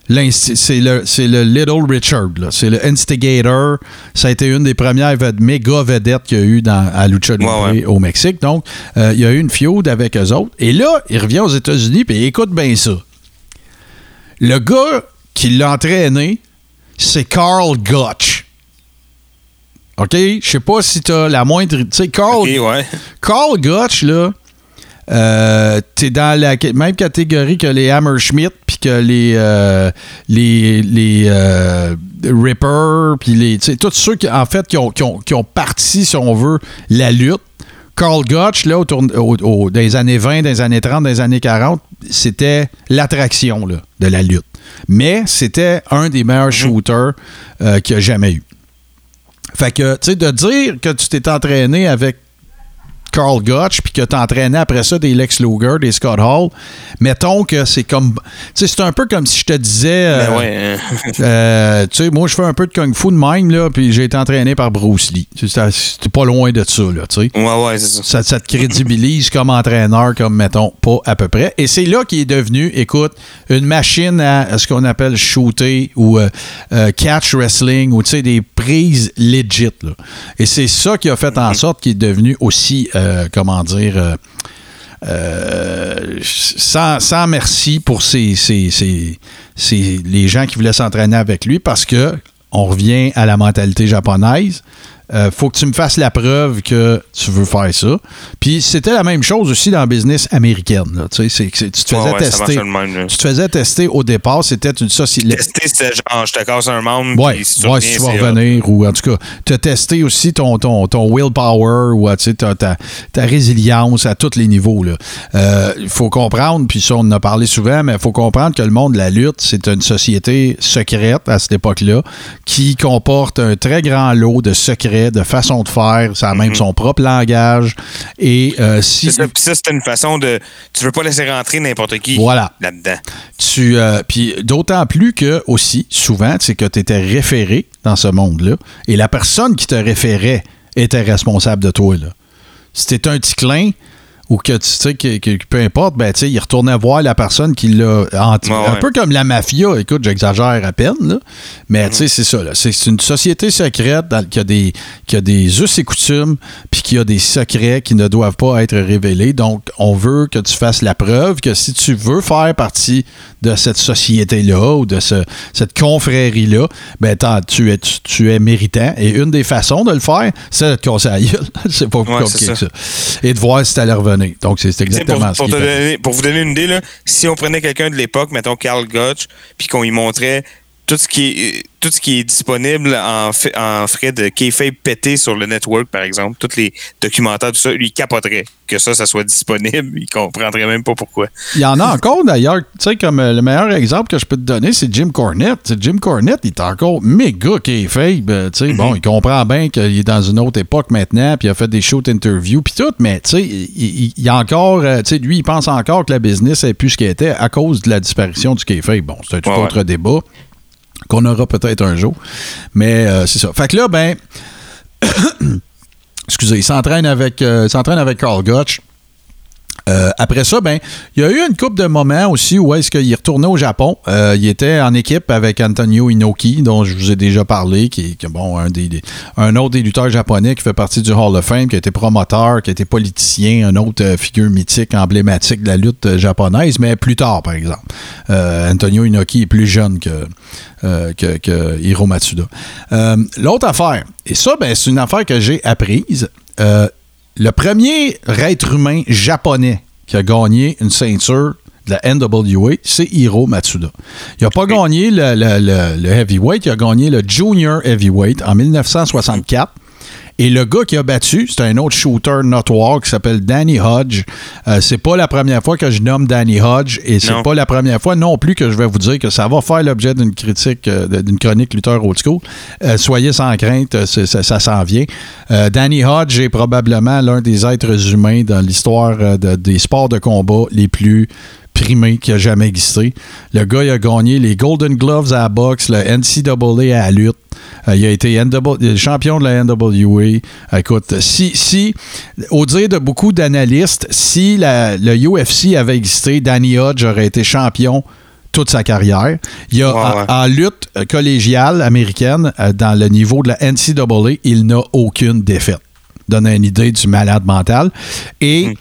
C'est le, c'est le Little Richard, c'est le instigator. Ça a été une des premières ved- méga vedettes qu'il y a eu dans, à Lucha Libre Ouais, ouais. au Mexique. Donc, euh, il y a eu une feud avec eux autres. Et là, il revient aux États-Unis, puis écoute bien ça. Le gars qui l'a entraîné, c'est Carl Gotch. OK? Je sais pas si tu as la moindre. Tu sais, Carl, ouais. Carl Gotch, là, euh, t'es dans la même catégorie que les Hammerschmidt, puis que les, euh, les, les euh, Ripper, puis les, tu tous ceux qui, en fait, qui ont, qui, ont, qui ont parti, si on veut, la lutte. Carl Gotch, là, autour, au- au- dans les années 20, dans les années 30, dans les années 40, c'était l'attraction de la lutte. Mais c'était un des meilleurs shooters euh, qu'il y a jamais eu. Fait que, tu sais, de dire que tu t'es entraîné avec Carl Gotch, puis que tu entraîné après ça des Lex Luger, des Scott Hall, mettons que c'est comme. Tu sais, c'est un peu comme si je te disais. euh, Ben ouais. hein. euh, tu sais, moi, je fais un peu de kung fu de même, là, puis j'ai été entraîné par Bruce Lee. C'était pas loin de ça, là, tu sais. Ouais, ouais, c'est ça. Ça, ça te crédibilise comme entraîneur, comme mettons, pas à peu près. Et c'est là qu'il est devenu, écoute, une machine à, ce qu'on appelle shooter ou euh, catch wrestling ou tu sais, des prises legit. là. Et c'est ça qui a fait en sorte qu'il est devenu aussi, euh, comment dire, euh, euh, sans, merci pour ces- les gens qui voulaient s'entraîner avec lui parce que on revient à la mentalité japonaise. Euh, faut que tu me fasses la preuve que tu veux faire ça. Puis c'était la même chose aussi dans la business américaine. là. Tu sais, te faisais ouais, tester. même, tu te faisais tester au départ, c'était une société. Tester, c'était genre, je te casse un membre. Ouais, si tu ouais, si tu vas revenir, ou en tout cas, tu as testé aussi ton, ton, ton willpower ou tu sais, ta, ta, ta résilience à tous les niveaux. Euh, Il faut comprendre, puis ça, on en a parlé souvent, mais il faut comprendre que le monde de la lutte, c'est une société secrète à cette époque-là qui comporte un très grand lot de secrets, de façons de faire. Ça a même son propre langage. Et euh, si. Mhm. C'est ça, une façon de. Tu veux pas laisser rentrer n'importe qui Voilà. là-dedans. Tu, euh, puis d'autant plus que aussi, souvent, c'est que tu étais référé dans ce monde-là et la personne qui te référait était responsable de toi. Là. Si un petit clin ou que tu sais que, que- peu importe, ben tu sais, il retournait voir la personne qui l'a hanté. Ouais, Un ouais. peu comme la mafia, écoute, j'exagère à peine, là. mais tu sais, c'est ça. là. C'est une société secrète dans- qui, a des, qui a des us et coutumes, puis qui a des secrets qui ne doivent pas être révélés. Donc, on veut que tu fasses la preuve que si tu veux faire partie de cette société-là ou de ce- cette confrérie-là, ben tu, es, tu, tu es méritant. Et une des façons de le faire, c'est de te gueule. c'est pas plus Ouais, compliqué que ça. Et de voir si t'allais revenir. Donc, c'est Pour, exactement ce pour te donner- pour vous donner une idée, là, si on prenait quelqu'un de l'époque, mettons Carl Gotch, puis qu'on lui montrait tout ce qui est tout ce qui est disponible en, en frais de kayfabe pété sur le network, par exemple, tous les documentaires, tout ça, lui il capoterait que ça, ça soit disponible. Il comprendrait même pas pourquoi. Il y en a encore d'ailleurs. Tu sais, comme euh, le meilleur exemple que je peux te donner, c'est Jim Cornette. Jim Cornette, il est encore méga kayfabe. euh, Tu sais, bon, il comprend bien qu'il est dans une autre époque maintenant, puis il a fait des shows interviews, puis tout, mais tu sais, il, y a encore, euh, tu sais, lui, il pense encore que la business est plus ce qu'elle était à cause de la disparition du kayfabe. Bon, c'est un tout Ouais, autre débat qu'on aura peut-être un jour. Mais euh, c'est ça. Fait que là, ben, excusez, il s'entraîne avec, euh, s'entraîne avec Carl Gotch. Euh, après ça, ben, il y a eu une couple de moments aussi où est-ce qu'il retournait au Japon. Euh, il était en équipe avec Antonio Inoki, dont je vous ai déjà parlé, qui est bon, un, des, un autre des lutteurs japonais qui fait partie du Hall of Fame, qui a été promoteur, qui a été politicien, un autre euh, figure mythique, emblématique de la lutte japonaise, mais plus tard, par exemple. Antonio Inoki est plus jeune que, Hiro Matsuda. L'autre affaire, et ça, ben, c'est une affaire que j'ai apprise. Le premier être humain japonais qui a gagné une ceinture de la NWA, c'est Hiro Matsuda. Il n'a pas gagné le, le- le- le heavyweight, il a gagné le junior heavyweight en 1964. Et le gars qui a battu, c'est un autre shooter notoire qui s'appelle Danny Hodge. Euh, c'est pas la première fois que je nomme Danny Hodge et c'est pas la première fois non plus que je vais vous dire que ça va faire l'objet d'une critique, euh, d'une chronique lutteur old school. Euh, soyez sans crainte, euh, ça, ça s'en vient. Danny Hodge est probablement l'un des êtres humains dans l'histoire de- des sports de combat les plus primés qui a jamais existé. Le gars, il a gagné les Golden Gloves à la boxe, le NCAA à la lutte. Euh, il a été NW est champion de la NWA. Écoute, si, si au dire de beaucoup d'analystes, si la- le UFC avait existé, Danny Hodge aurait été champion toute sa carrière. Il y a, Ouais, en- ouais. en, lutte euh, collégiale américaine, euh, dans le niveau de la NCAA, il n'a aucune défaite. Donne une idée du malade mental. Et Hmm.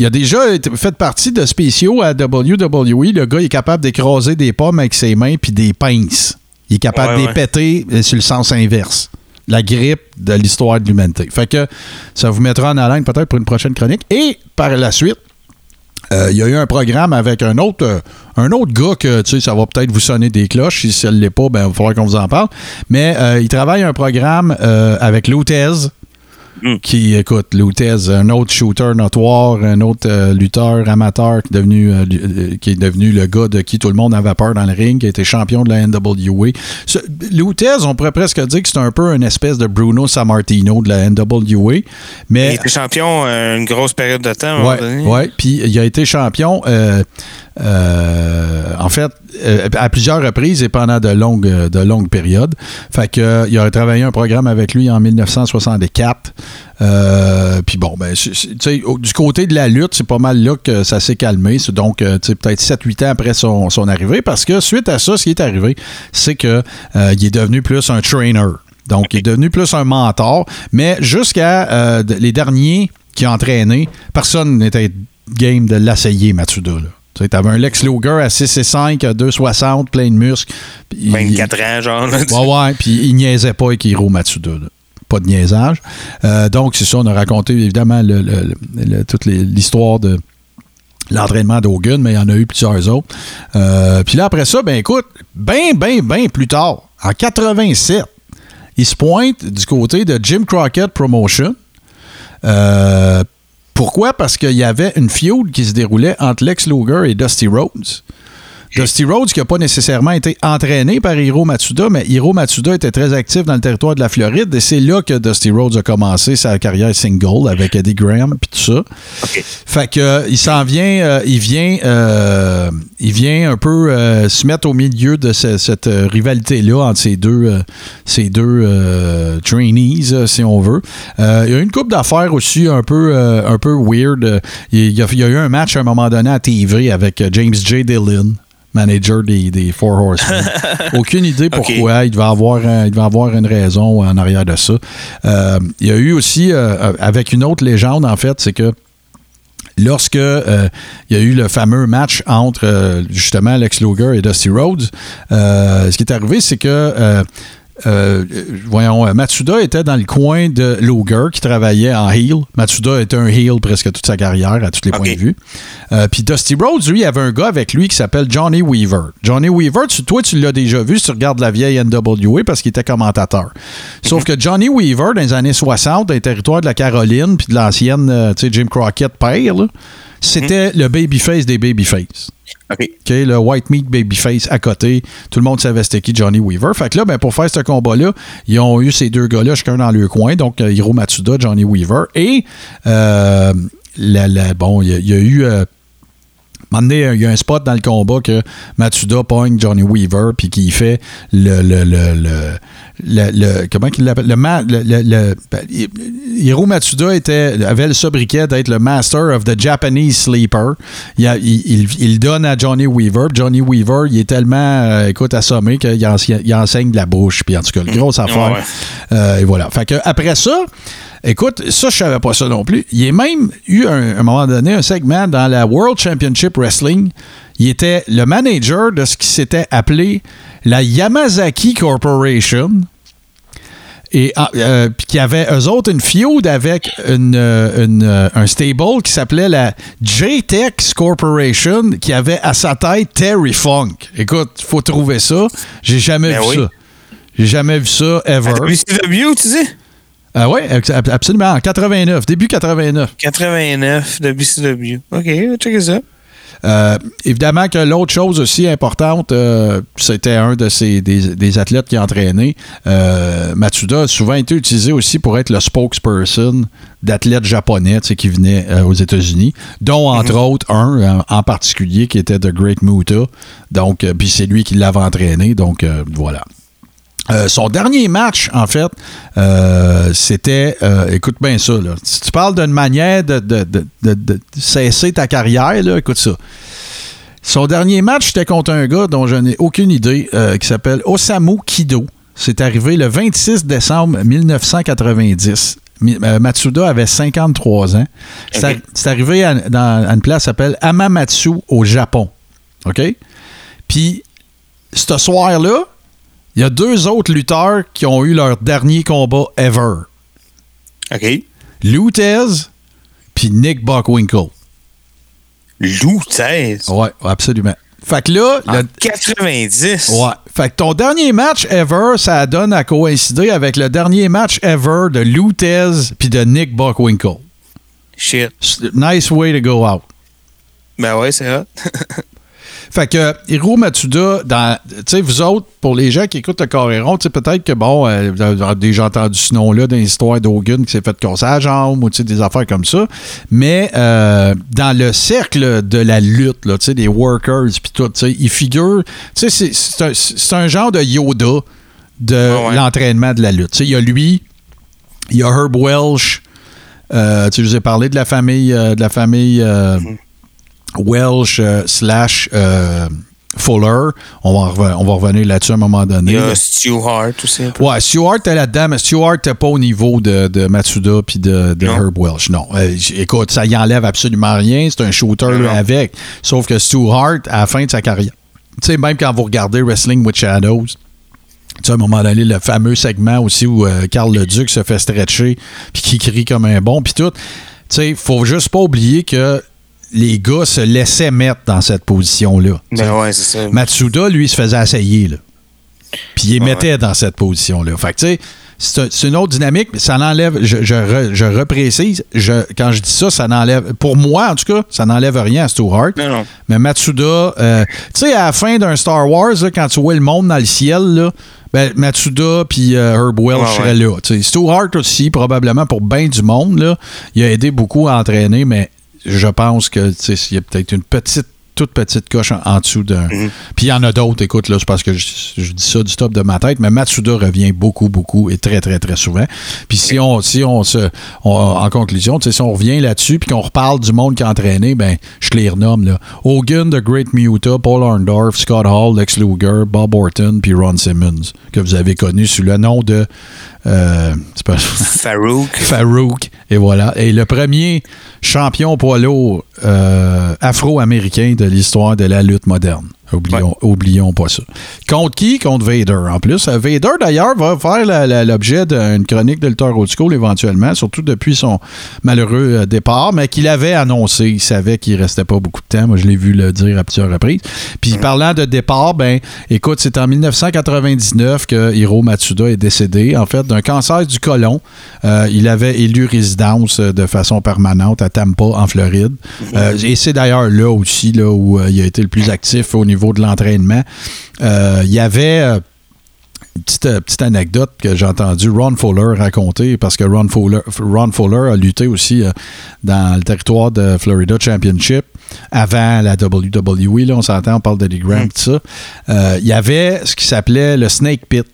Il a déjà fait partie de spéciaux à WWE. Le gars est capable d'écraser des pommes avec ses mains puis des pinces. Il est capable Ouais, de les ouais. péter euh, sur le sens inverse. La grippe de l'histoire de l'humanité. Fait que ça vous mettra en haleine peut-être pour une prochaine chronique. Et par la suite, euh, il y a eu un programme avec un autre, euh, un autre gars que, tu sais, ça va peut-être vous sonner des cloches. Si ça ne l'est pas, ben, il va falloir qu'on vous en parle. Mais euh, il travaille un programme avec Lutez, Mm. qui, écoute, Lutez, un autre shooter notoire, un autre euh, lutteur amateur qui est, devenu, euh, euh, qui est devenu le gars de qui tout le monde avait peur dans le ring, qui a été champion de la NWA. Ce- Lutez, on pourrait presque dire que c'est un peu une espèce de Bruno Sammartino de la NWA. Mais Il était champion euh, une grosse période de temps. moment Ouais. Puis il a été champion, en fait, euh, à plusieurs reprises et pendant de longues, euh, de longues périodes. Fait que, euh, il a travaillé un programme avec lui en 1964. Euh, puis bon, ben, du côté de la lutte, c'est pas mal là que ça s'est calmé. C'est donc, peut-être 7-8 ans après son, arrivée. Parce que suite à ça, ce qui est arrivé, c'est que euh, il est devenu plus un trainer. Donc, il est devenu plus un mentor. Mais jusqu'à les derniers qui ont entraîné, personne n'était game de l'essayer, Matsuda. là. Tu sais, avais un Lex Luger à 6 et 5, à 2,60, plein de muscles. Puis il- 24 ans, genre. là, Ouais, ouais, puis il niaisait pas avec Hiro Matsuda. là. pas de niaisage. Euh, donc, c'est ça, on a raconté évidemment le- le- le- toute l'histoire de l'entraînement d'Hogan, mais il y en a eu plusieurs autres. Euh, Puis là, après ça, ben écoute, ben, ben, ben plus tard, en 87, il se pointe du côté de Jim Crockett Promotion. Euh, pourquoi? Parce qu'il y avait une feud qui se déroulait entre Lex Luger et Dusty Rhodes. Dusty Rhodes qui n'a pas nécessairement été entraîné par Hiro Matsuda, mais Hiro Matsuda était très actif dans le territoire de la Floride et c'est là que Dusty Rhodes a commencé sa carrière single avec Eddie Graham puis tout ça. Fait que euh, il s'en vient, euh, il vient, euh, il vient un peu euh, se mettre au milieu de ce- cette euh, rivalité-là entre ces deux, ces deux trainees, si on veut. Il y a eu une coupe d'affaires aussi un peu, un peu weird. Il y, a, il y a eu un match à un moment donné à TV avec James J. Dillon. Manager des, des Four Horsemen. Aucune idée pourquoi. Il, devait avoir, un- il devait avoir une raison en arrière de ça. Euh, il y a eu aussi, euh, avec une autre légende, en fait, c'est que lorsque euh, il y a eu le fameux match entre justement Lex Luger et Dusty Rhodes, ce qui est arrivé, c'est que euh, voyons, euh, Matsuda était dans le coin de Luger qui travaillait en heel. Matsuda était un heel presque toute sa carrière à tous les points de vue. Euh, Puis Dusty Rhodes, lui, il avait un gars avec lui qui s'appelle Johnny Weaver. Johnny Weaver, tu- toi, tu l'as déjà vu si tu regardes la vieille NWA parce qu'il était commentateur. Sauf que Johnny Weaver, dans les années 60, dans les territoires de la Caroline puis de l'ancienne, euh, tu sais, Jim Crockett père, c'était le babyface des babyface. OK. le white meat babyface à côté. Tout le monde savait c'était qui Johnny Weaver. Fait que là, ben, pour faire ce combat-là, ils ont eu ces deux gars-là, chacun dans leur coin. Donc, euh, Hiro Matsuda, Johnny Weaver. Et, euh, la- la- bon, il y, a- eu. euh, il y a un spot dans le combat que Matsuda pogne Johnny Weaver puis qui fait le, le, le, le, le- le- comment qu'il l'appelle? Le, le, le- le- ben, Hiro Matsuda était, avait le sobriquet d'être le master of the Japanese sleeper. Il, a- il, il- il donne à Johnny Weaver. Johnny Weaver, il est tellement, euh, écoute, assommé qu'il ense- il enseigne de la bouche. Puis en tout cas, une grosse affaire. Ouais. Euh, et voilà. Fait que après ça, écoute, ça, je savais pas ça non plus. Il y a même eu un moment donné un segment dans la World Championship Wrestling. Il était le manager de ce qui s'était appelé la Yamazaki Corporation. Et ah, euh, puis qu'il y avait eux autres une feud avec une, euh, une, euh, un stable qui s'appelait la JTEX Corporation qui avait à sa tête Terry Funk. Écoute, faut trouver ça. J'ai jamais Ben vu oui. ça. J'ai jamais vu ça ever. WCW, tu dis? Ah ab- absolument. En 89, début 89. 89 WCW. OK, checker ça. Euh, évidemment que l'autre chose aussi importante, euh, c'était un de ces des, des athlètes qui a entraîné. Euh, Matsuda a souvent été utilisé aussi pour être le spokesperson d'athlètes japonais tu sais, qui venaient euh, aux États-Unis, dont entre autres un en, particulier qui était The Great Muta. Donc, puis c'est lui qui l'avait entraîné. Donc voilà. Euh, son dernier match, en fait, euh, c'était. euh, écoute bien ça, là. Si tu parles d'une manière de, de- de- de- de cesser ta carrière, là, écoute ça. Son dernier match, c'était contre un gars dont je n'ai aucune idée, qui s'appelle Osamu Kido. C'est arrivé le 26 décembre 1990. Mi- euh, Matsuda avait 53 ans. C'est arri- c'est arrivé à, dans, à une place qui s'appelle Amamatsu au Japon. OK? Puis, ce soir-là, il y a deux autres lutteurs qui ont eu leur dernier combat ever. OK. Lutez puis Nick Buckwinkle. Lutez? Ouais, absolument. Fait que là, En le- 90. ouais. Fait que ton dernier match ever, ça donne à coïncider avec le dernier match ever de Lutez puis de Nick Buckwinkle. Shit. Nice way to go out. Ben ouais, c'est hot. Fait que Hiro Matsuda, dans, vous autres, pour les gens qui écoutent le Coréron, peut-être que, bon, euh, vous avez déjà entendu ce nom-là dans l'histoire d'Hogan qui s'est fait casser la jambe ou, des affaires comme ça. Mais euh, dans le cercle de la lutte, là, des workers puis tout, il figure, tu sais, c'est- un, genre de Yoda de Ouais, ouais. l'entraînement de la lutte. Il y a lui, il y a Herb Welsh, euh, tu nous as parlé de la famille, euh, de la famille euh, Welsh euh, slash euh, Fuller. On va, reven- on va revenir là-dessus à un moment donné. Il y a Stu Hart aussi. un peu. Ouais, Stewart était là-dedans, mais Stewart n'était pas au niveau de, de Matsuda puis de. Herb Welsh. Non. Euh, écoute, ça y enlève absolument rien. C'est un shooter Non, avec. Sauf que Stu Hart, à la fin de sa carrière, tu sais, même quand vous regardez Wrestling with Shadows, Tu sais, à un moment donné, le fameux segment aussi où euh, Carl Leduc se fait stretcher, puis qui crie comme un bon, puis tout. Tu sais, faut juste pas oublier que les gars se laissaient mettre dans cette position-là. Ben ouais, c'est ça. Matsuda, lui, se faisait essayer, là. Puis il les Ouais, mettait dans cette position-là. Fait que, tu sais, c'est un- c'est une autre dynamique, mais ça n'enlève, je, je, re- je reprécise, je, quand je dis ça, ça n'enlève, pour moi, en tout cas, ça n'enlève rien à Stu Hart. Non, non. Mais Matsuda, euh, tu sais, à la fin d'un Star Wars, là, quand tu vois le monde dans le ciel, là, ben, Matsuda puis euh, Herb Wells Ouais, seraient ouais. là. Stu Hart aussi, probablement pour bien du monde, là, il a aidé beaucoup à entraîner, mais je pense que il y a peut-être une petite toute petite coche en, en dessous d'un. Mhm. Puis il y en a d'autres, écoute, là, c'est parce que je, je dis ça du top de ma tête, mais Matsuda revient beaucoup, beaucoup et très, très, très souvent. Puis si on, si on se. on- en conclusion, si on revient là-dessus puis qu'on reparle du monde qui a entraîné, ben, je les renomme, là. Hogan, The Great Muta, Paul Orndorff, Scott Hall, Lex Luger, Bob Orton, puis Ron Simmons, que vous avez connu sous le nom de. Euh, pas- Farouk. Farouk. Et voilà. Et le premier champion poids lourd euh, afro-américain de l'histoire de la lutte moderne. Oublions, oublions pas ça. Contre qui? Contre Vader, en plus. Euh, Vader, d'ailleurs, va faire l'objet d'une chronique de lutteur old school éventuellement, surtout depuis son malheureux euh, départ, mais qu'il avait annoncé. Il savait qu'il restait pas beaucoup de temps. Moi, je l'ai vu le dire à plusieurs reprises. Puis, parlant de départ, ben, écoute, c'est en 1999 que Hiro Matsuda est décédé, en fait, d'un cancer du côlon. Euh, il avait élu résidence euh, de façon permanente à Tampa, en Floride. Et c'est d'ailleurs là aussi là, où il a été le plus actif au niveau de l'entraînement. Euh, il y avait. euh, une Petite, euh, petite anecdote que j'ai entendu Ron Fuller raconter, parce que Ron Fuller a lutté aussi euh, dans le territoire de Florida Championship avant la WWE. Là, on s'entend, on parle de Graham, tout ça. Euh, Il y avait ce qui s'appelait le Snake Pit.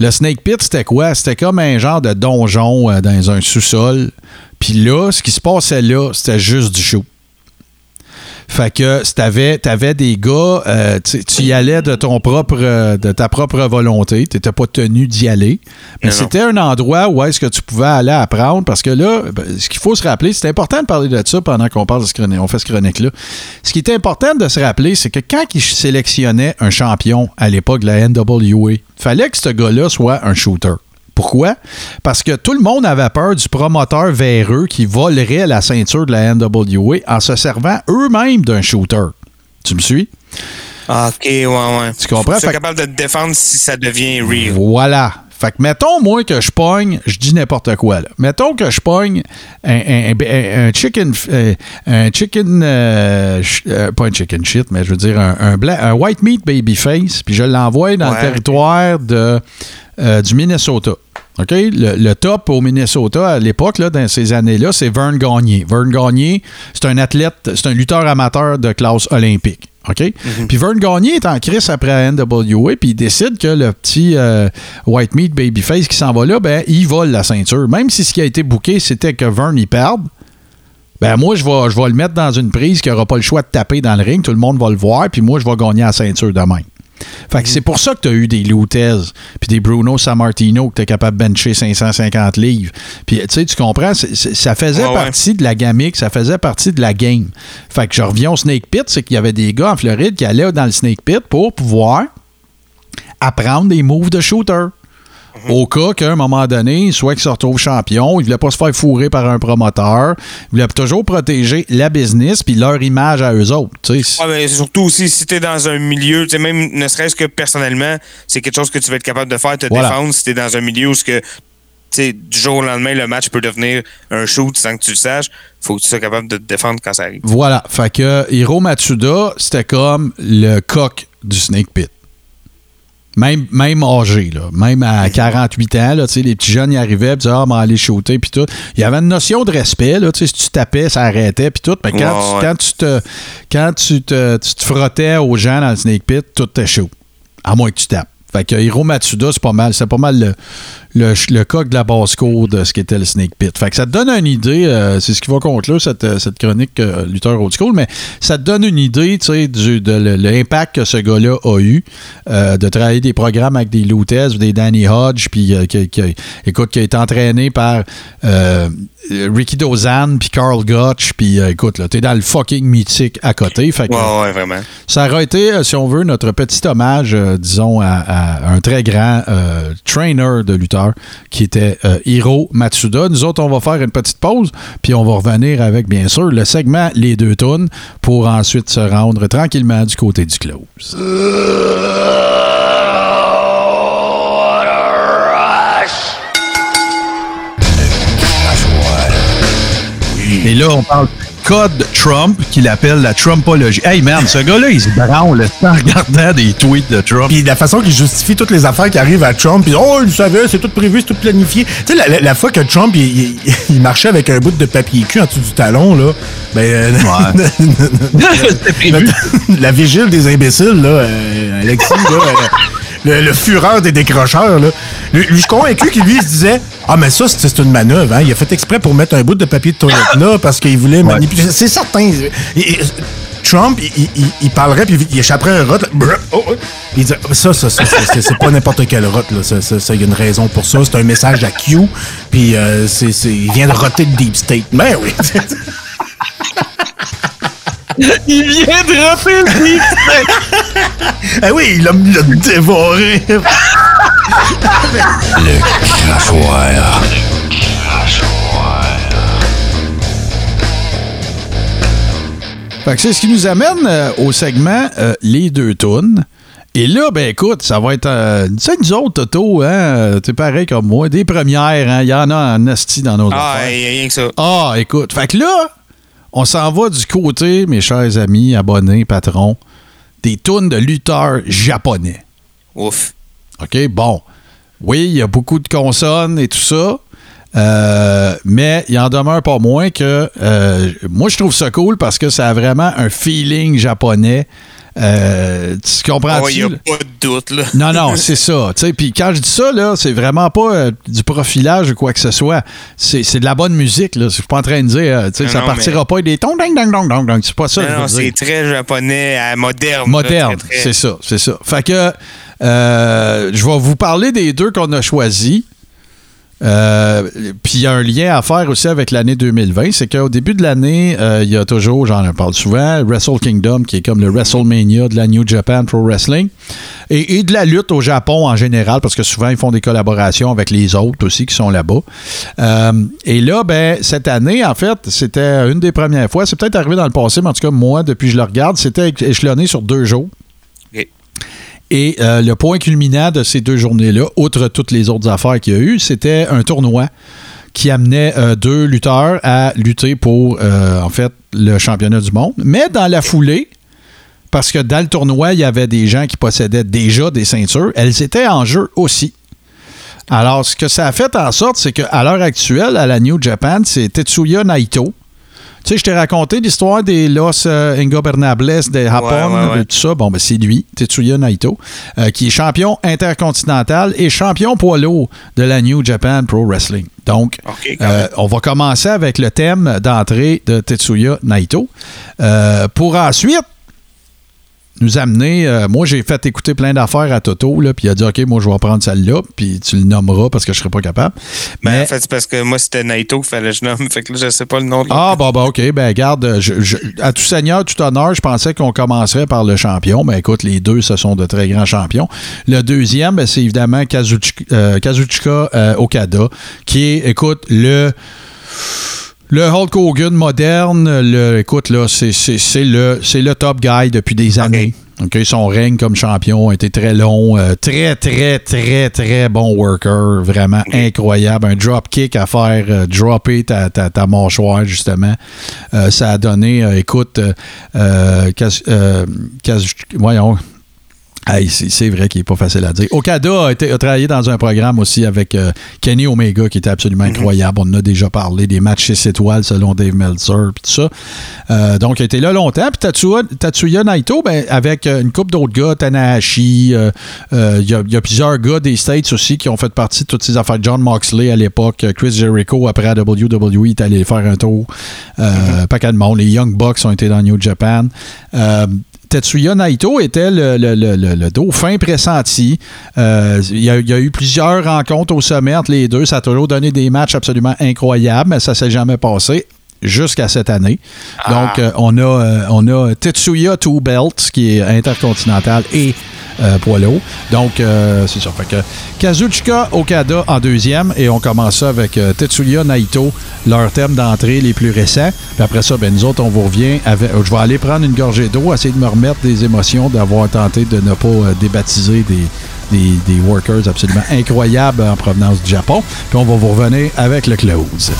Le Snake Pit, c'était quoi? C'était comme un genre de donjon euh, dans un sous-sol. Puis là, ce qui se passait là, c'était juste du show. Fait que si t'avais, t'avais des gars, euh, tu y allais de ton propre, euh, de ta propre volonté, t'étais pas tenu d'y aller. Mais c'était un endroit où est-ce que tu pouvais aller apprendre parce que là, ben, ce qu'il faut se rappeler, c'est important de parler de ça pendant qu'on parle de ce chronique, on fait ce chronique-là. Ce qui est important de se rappeler, c'est que quand ils sélectionnaient un champion à l'époque de la NWA, fallait que ce gars-là soit un shooter. Pourquoi? Parce que tout le monde avait peur du promoteur véreux qui volerait la ceinture de la NWA en se servant eux-mêmes d'un shooter. Tu me suis? Ah, OK, ouais, ouais. Tu comprends? Tu es capable de te défendre si ça devient real. Voilà. Fait que mettons, moi, que je pogne, je dis n'importe quoi, là. Mettons que je pogne un, un- un- un chicken, euh, un chicken, euh, ch- euh, pas un chicken shit, mais je veux dire un, un, blanc- un white meat babyface, puis je l'envoie dans le territoire de, euh, du Minnesota. OK? Le, le top au Minnesota à l'époque, dans ces années-là, c'est Vern Gagné. Vern Gagné, c'est un athlète, c'est un lutteur amateur de classe olympique. OK? Puis Vern Gagné est en crise après la NWA, puis il décide que le petit euh, White Meat Babyface qui s'en va là, ben, il vole la ceinture. Même si ce qui a été booké, c'était que Vern y perde, ben moi, je vais, je vais le mettre dans une prise qui n'aura pas le choix de taper dans le ring. Tout le monde va le voir, puis moi, je vais gagner la ceinture de même. Fait que c'est pour ça que tu as eu des Lutez, puis des Bruno Sammartino, que tu es capable de bencher 550 livres. Puis, tu sais, tu comprends, ça faisait Ouais, ouais. partie de la gamique, ça faisait partie de la game. Fait que je reviens au Snake Pit, c'est qu'il y avait des gars en Floride qui allaient dans le Snake Pit pour pouvoir apprendre des moves de shooter. Au cas qu'à un moment donné, soit qu'il se retrouve champion, il ne voulait pas se faire fourrer par un promoteur, il voulait toujours protéger la business puis leur image à eux autres. Ah, mais surtout aussi, si tu es dans un milieu, même ne serait-ce que personnellement, c'est quelque chose que tu vas être capable de faire, te Voilà. défendre si tu es dans un milieu où ce que, du jour au lendemain, le match peut devenir un shoot sans que tu le saches. faut que tu sois capable de te défendre quand ça arrive. Voilà. Fait que Hiro Matsuda, c'était comme le coq du Snake Pit. Même, même âgé, là. Même à 48 ans, là, les petits jeunes y arrivaient, puis disaient, ah, m'en aller shooter, puis tout. Il y avait une notion de respect, là, si tu tapais, ça arrêtait, puis tout. Mais quand, Ouais, tu, ouais. quand, tu, te, quand tu, te, tu te frottais aux gens dans le Snake Pit, tout était chaud. À moins que tu tapes. Fait que Hiro Matsuda, c'est pas mal. C'est pas mal le, le, coq de la basse-cour de ce qu'était le Snake Pit. Fait que ça te donne une idée, euh, c'est ce qui va conclure cette, euh, cette chronique euh, Luther Old School, mais ça te donne une idée, tu de le- l'impact que ce gars-là a eu de travailler des programmes avec des Lutez, des Danny Hodge, puis qui, écoute, qui a été entraîné par Ricky Dozan, puis Carl Gotch, puis euh, écoute, là, t'es dans le fucking mythique à côté. Fait que, Ouais, ouais, vraiment. ça aurait été, euh, si on veut, notre petit hommage, euh, disons, à, à un très grand euh, trainer de lutteur qui était euh, Hiro Matsuda. Nous autres, on va faire une petite pause, puis on va revenir avec, bien sûr, le segment Les deux tonnes pour ensuite se rendre tranquillement du côté du close. Et là, on parle code Trump qu'il appelle la Trumpologie. Hey man, ce gars-là, il se branle en regardant des tweets de Trump. Puis la façon qu'il justifie toutes les affaires qui arrivent à Trump, puis oh, il savait, c'est tout prévu, c'est tout planifié. Tu sais, la, la- la fois que Trump, il, il- il marchait avec un bout de papier cul en dessous du talon, là, ben... euh, la vigile des imbéciles, là, euh, Alexis, là, euh, le, le fureur des décrocheurs, là. Lui, je suis convaincu qu'il lui il se disait Ah, mais ça, c'est une manœuvre, hein. Il a fait exprès pour mettre un bout de papier de toilette là parce qu'il voulait manipuler. C'est certain. Il- il- Trump, il, il- il- il parlerait puis il échapperait un rot. oh, oh. Il dit ça, ça, ça, c'est- pas n'importe quel rot là. Ça, ça, ça, il y a une raison pour ça. C'est un message à Q. Puis euh, c'est, c'est- il vient de roter le deep state. Ben oui. Il vient de refaire ah oui, il l'a il l'a dévoré. Le crachoir. Fait que c'est ce qui nous amène euh, au segment euh, Les deux tunes. Et là, ben écoute, ça va être. Euh, tu sais, nous autres, Toto, hein, t'es pareil comme moi, des premières, hein, il y en a en asti dans nos Ah, a rien que ça. Ah, écoute. Fait que là, on s'en va du côté, mes chers amis, abonnés, patrons, des tunes de lutteurs japonais. Ouf. OK, bon. Oui, il y a beaucoup de consonnes et tout ça. euh, mais il en demeure pas moins que euh, moi je trouve ça cool parce que ça a vraiment un feeling japonais. Euh, tu comprends Il n'y a pas de doute, là. non, non, c'est ça. Puis quand je dis ça, là, c'est vraiment pas euh, du profilage ou quoi que ce soit. C'est c'est de la bonne musique. Là. Je suis pas en train de dire, euh, Non, ça non, partira mais- pas des tong dang dang dong dong dong. C'est pas ça. Non, non, c'est très japonais, à moderne. Moderne, très, c'est ça, c'est ça. Fait que euh, je vais vous parler des deux qu'on a choisis. Euh, Puis il y a un lien à faire aussi avec l'année 2020, c'est qu'au début de l'année, euh, il y a toujours, j'en parle souvent, Wrestle Kingdom, qui est comme le WrestleMania de la New Japan Pro Wrestling, et, de la lutte au Japon en général, parce que souvent ils font des collaborations avec les autres aussi qui sont là-bas. Euh, et là, ben, cette année, en fait, c'était une des premières fois, c'est peut-être arrivé dans le passé, mais en tout cas, moi, depuis que je le regarde, c'était échelonné sur deux jours. Et euh, le point culminant de ces deux journées-là, outre toutes les autres affaires qu'il y a eu, c'était un tournoi qui amenait euh, deux lutteurs à lutter pour, euh, en fait, le championnat du monde. Mais dans la foulée, parce que dans le tournoi, il y avait des gens qui possédaient déjà des ceintures, elles étaient en jeu aussi. Alors, ce que ça a fait en sorte, c'est qu'à l'heure actuelle, à la New Japan, c'est Tetsuya Naito. Tu sais, je t'ai raconté l'histoire des Los euh, Ingobernables de Japon, Ouais, ouais, ouais. et tout ça. Bon, ben, c'est lui, Tetsuya Naito, euh, qui est champion intercontinental et champion poids lourd de la New Japan Pro Wrestling. Donc, euh, on va commencer avec le thème d'entrée de Tetsuya Naito. Pour ensuite nous amener. euh, moi, j'ai fait écouter plein d'affaires à Toto, là, puis il a dit OK, moi, je vais prendre celle-là, puis tu le nommeras parce que je serai pas capable. Ben, Mais- en fait, c'est parce que moi, c'était Naito qu'il fallait que je nomme. Fait que là, je sais pas le nom de ah, bon, bon, OK. Ben, garde, je- je- à tout seigneur, tout honneur, je pensais qu'on commencerait par le champion. Mais écoute, les deux, ce sont de très grands champions. Le deuxième, ben, c'est évidemment Kazuchika, euh, Kazuchika, euh, Okada, qui est, écoute, le. Le Hulk Hogan moderne, le, écoute, là, c'est, le, c'est le top guy depuis des années. Son règne comme champion a été très long. euh, très, très, très, très bon worker. Vraiment incroyable. Un drop kick à faire euh, dropper ta, ta, ta mâchoire, justement. Euh, ça a donné, écoute, euh, euh, euh, voyons. Hey, c'est vrai qu'il n'est pas facile à dire. Okada a, été, a travaillé dans un programme aussi avec euh, Kenny Omega qui était absolument incroyable. On en a déjà parlé des matchs 6 étoiles selon Dave Meltzer puis tout ça. Euh, donc, il a été là longtemps. Puis Tatsuya, Tatsuya Naito, ben, avec euh, une couple d'autres gars, Tanahashi, euh, il y, a- il y a plusieurs gars des States aussi qui ont fait partie de toutes ces affaires. John Moxley à l'époque, Chris Jericho après à WWE est allé faire un tour. Euh, Pas qu'à de monde. Les Young Bucks ont été dans New Japan. Tetsuya Naito était le, le- le- dauphin pressenti. Euh, Il y, a- eu plusieurs rencontres au sommet entre les deux. Ça a toujours donné des matchs absolument incroyables, mais ça s'est jamais passé jusqu'à cette année. Donc, euh, on, a, euh, on a Tetsuya Two Belts, qui est intercontinental et euh, poids lourd. Donc, euh, c'est ça. Fait que Kazuchika Okada en deuxième, et on commence ça avec euh, Tetsuya Naito, leur thème d'entrée les plus récents. Puis après ça, ben, nous autres, on vous revient. Avec, je vais aller prendre une gorgée d'eau, essayer de me remettre des émotions d'avoir tenté de ne pas débaptiser des, des, des workers absolument incroyables en provenance du Japon. Puis on va vous revenir avec le close.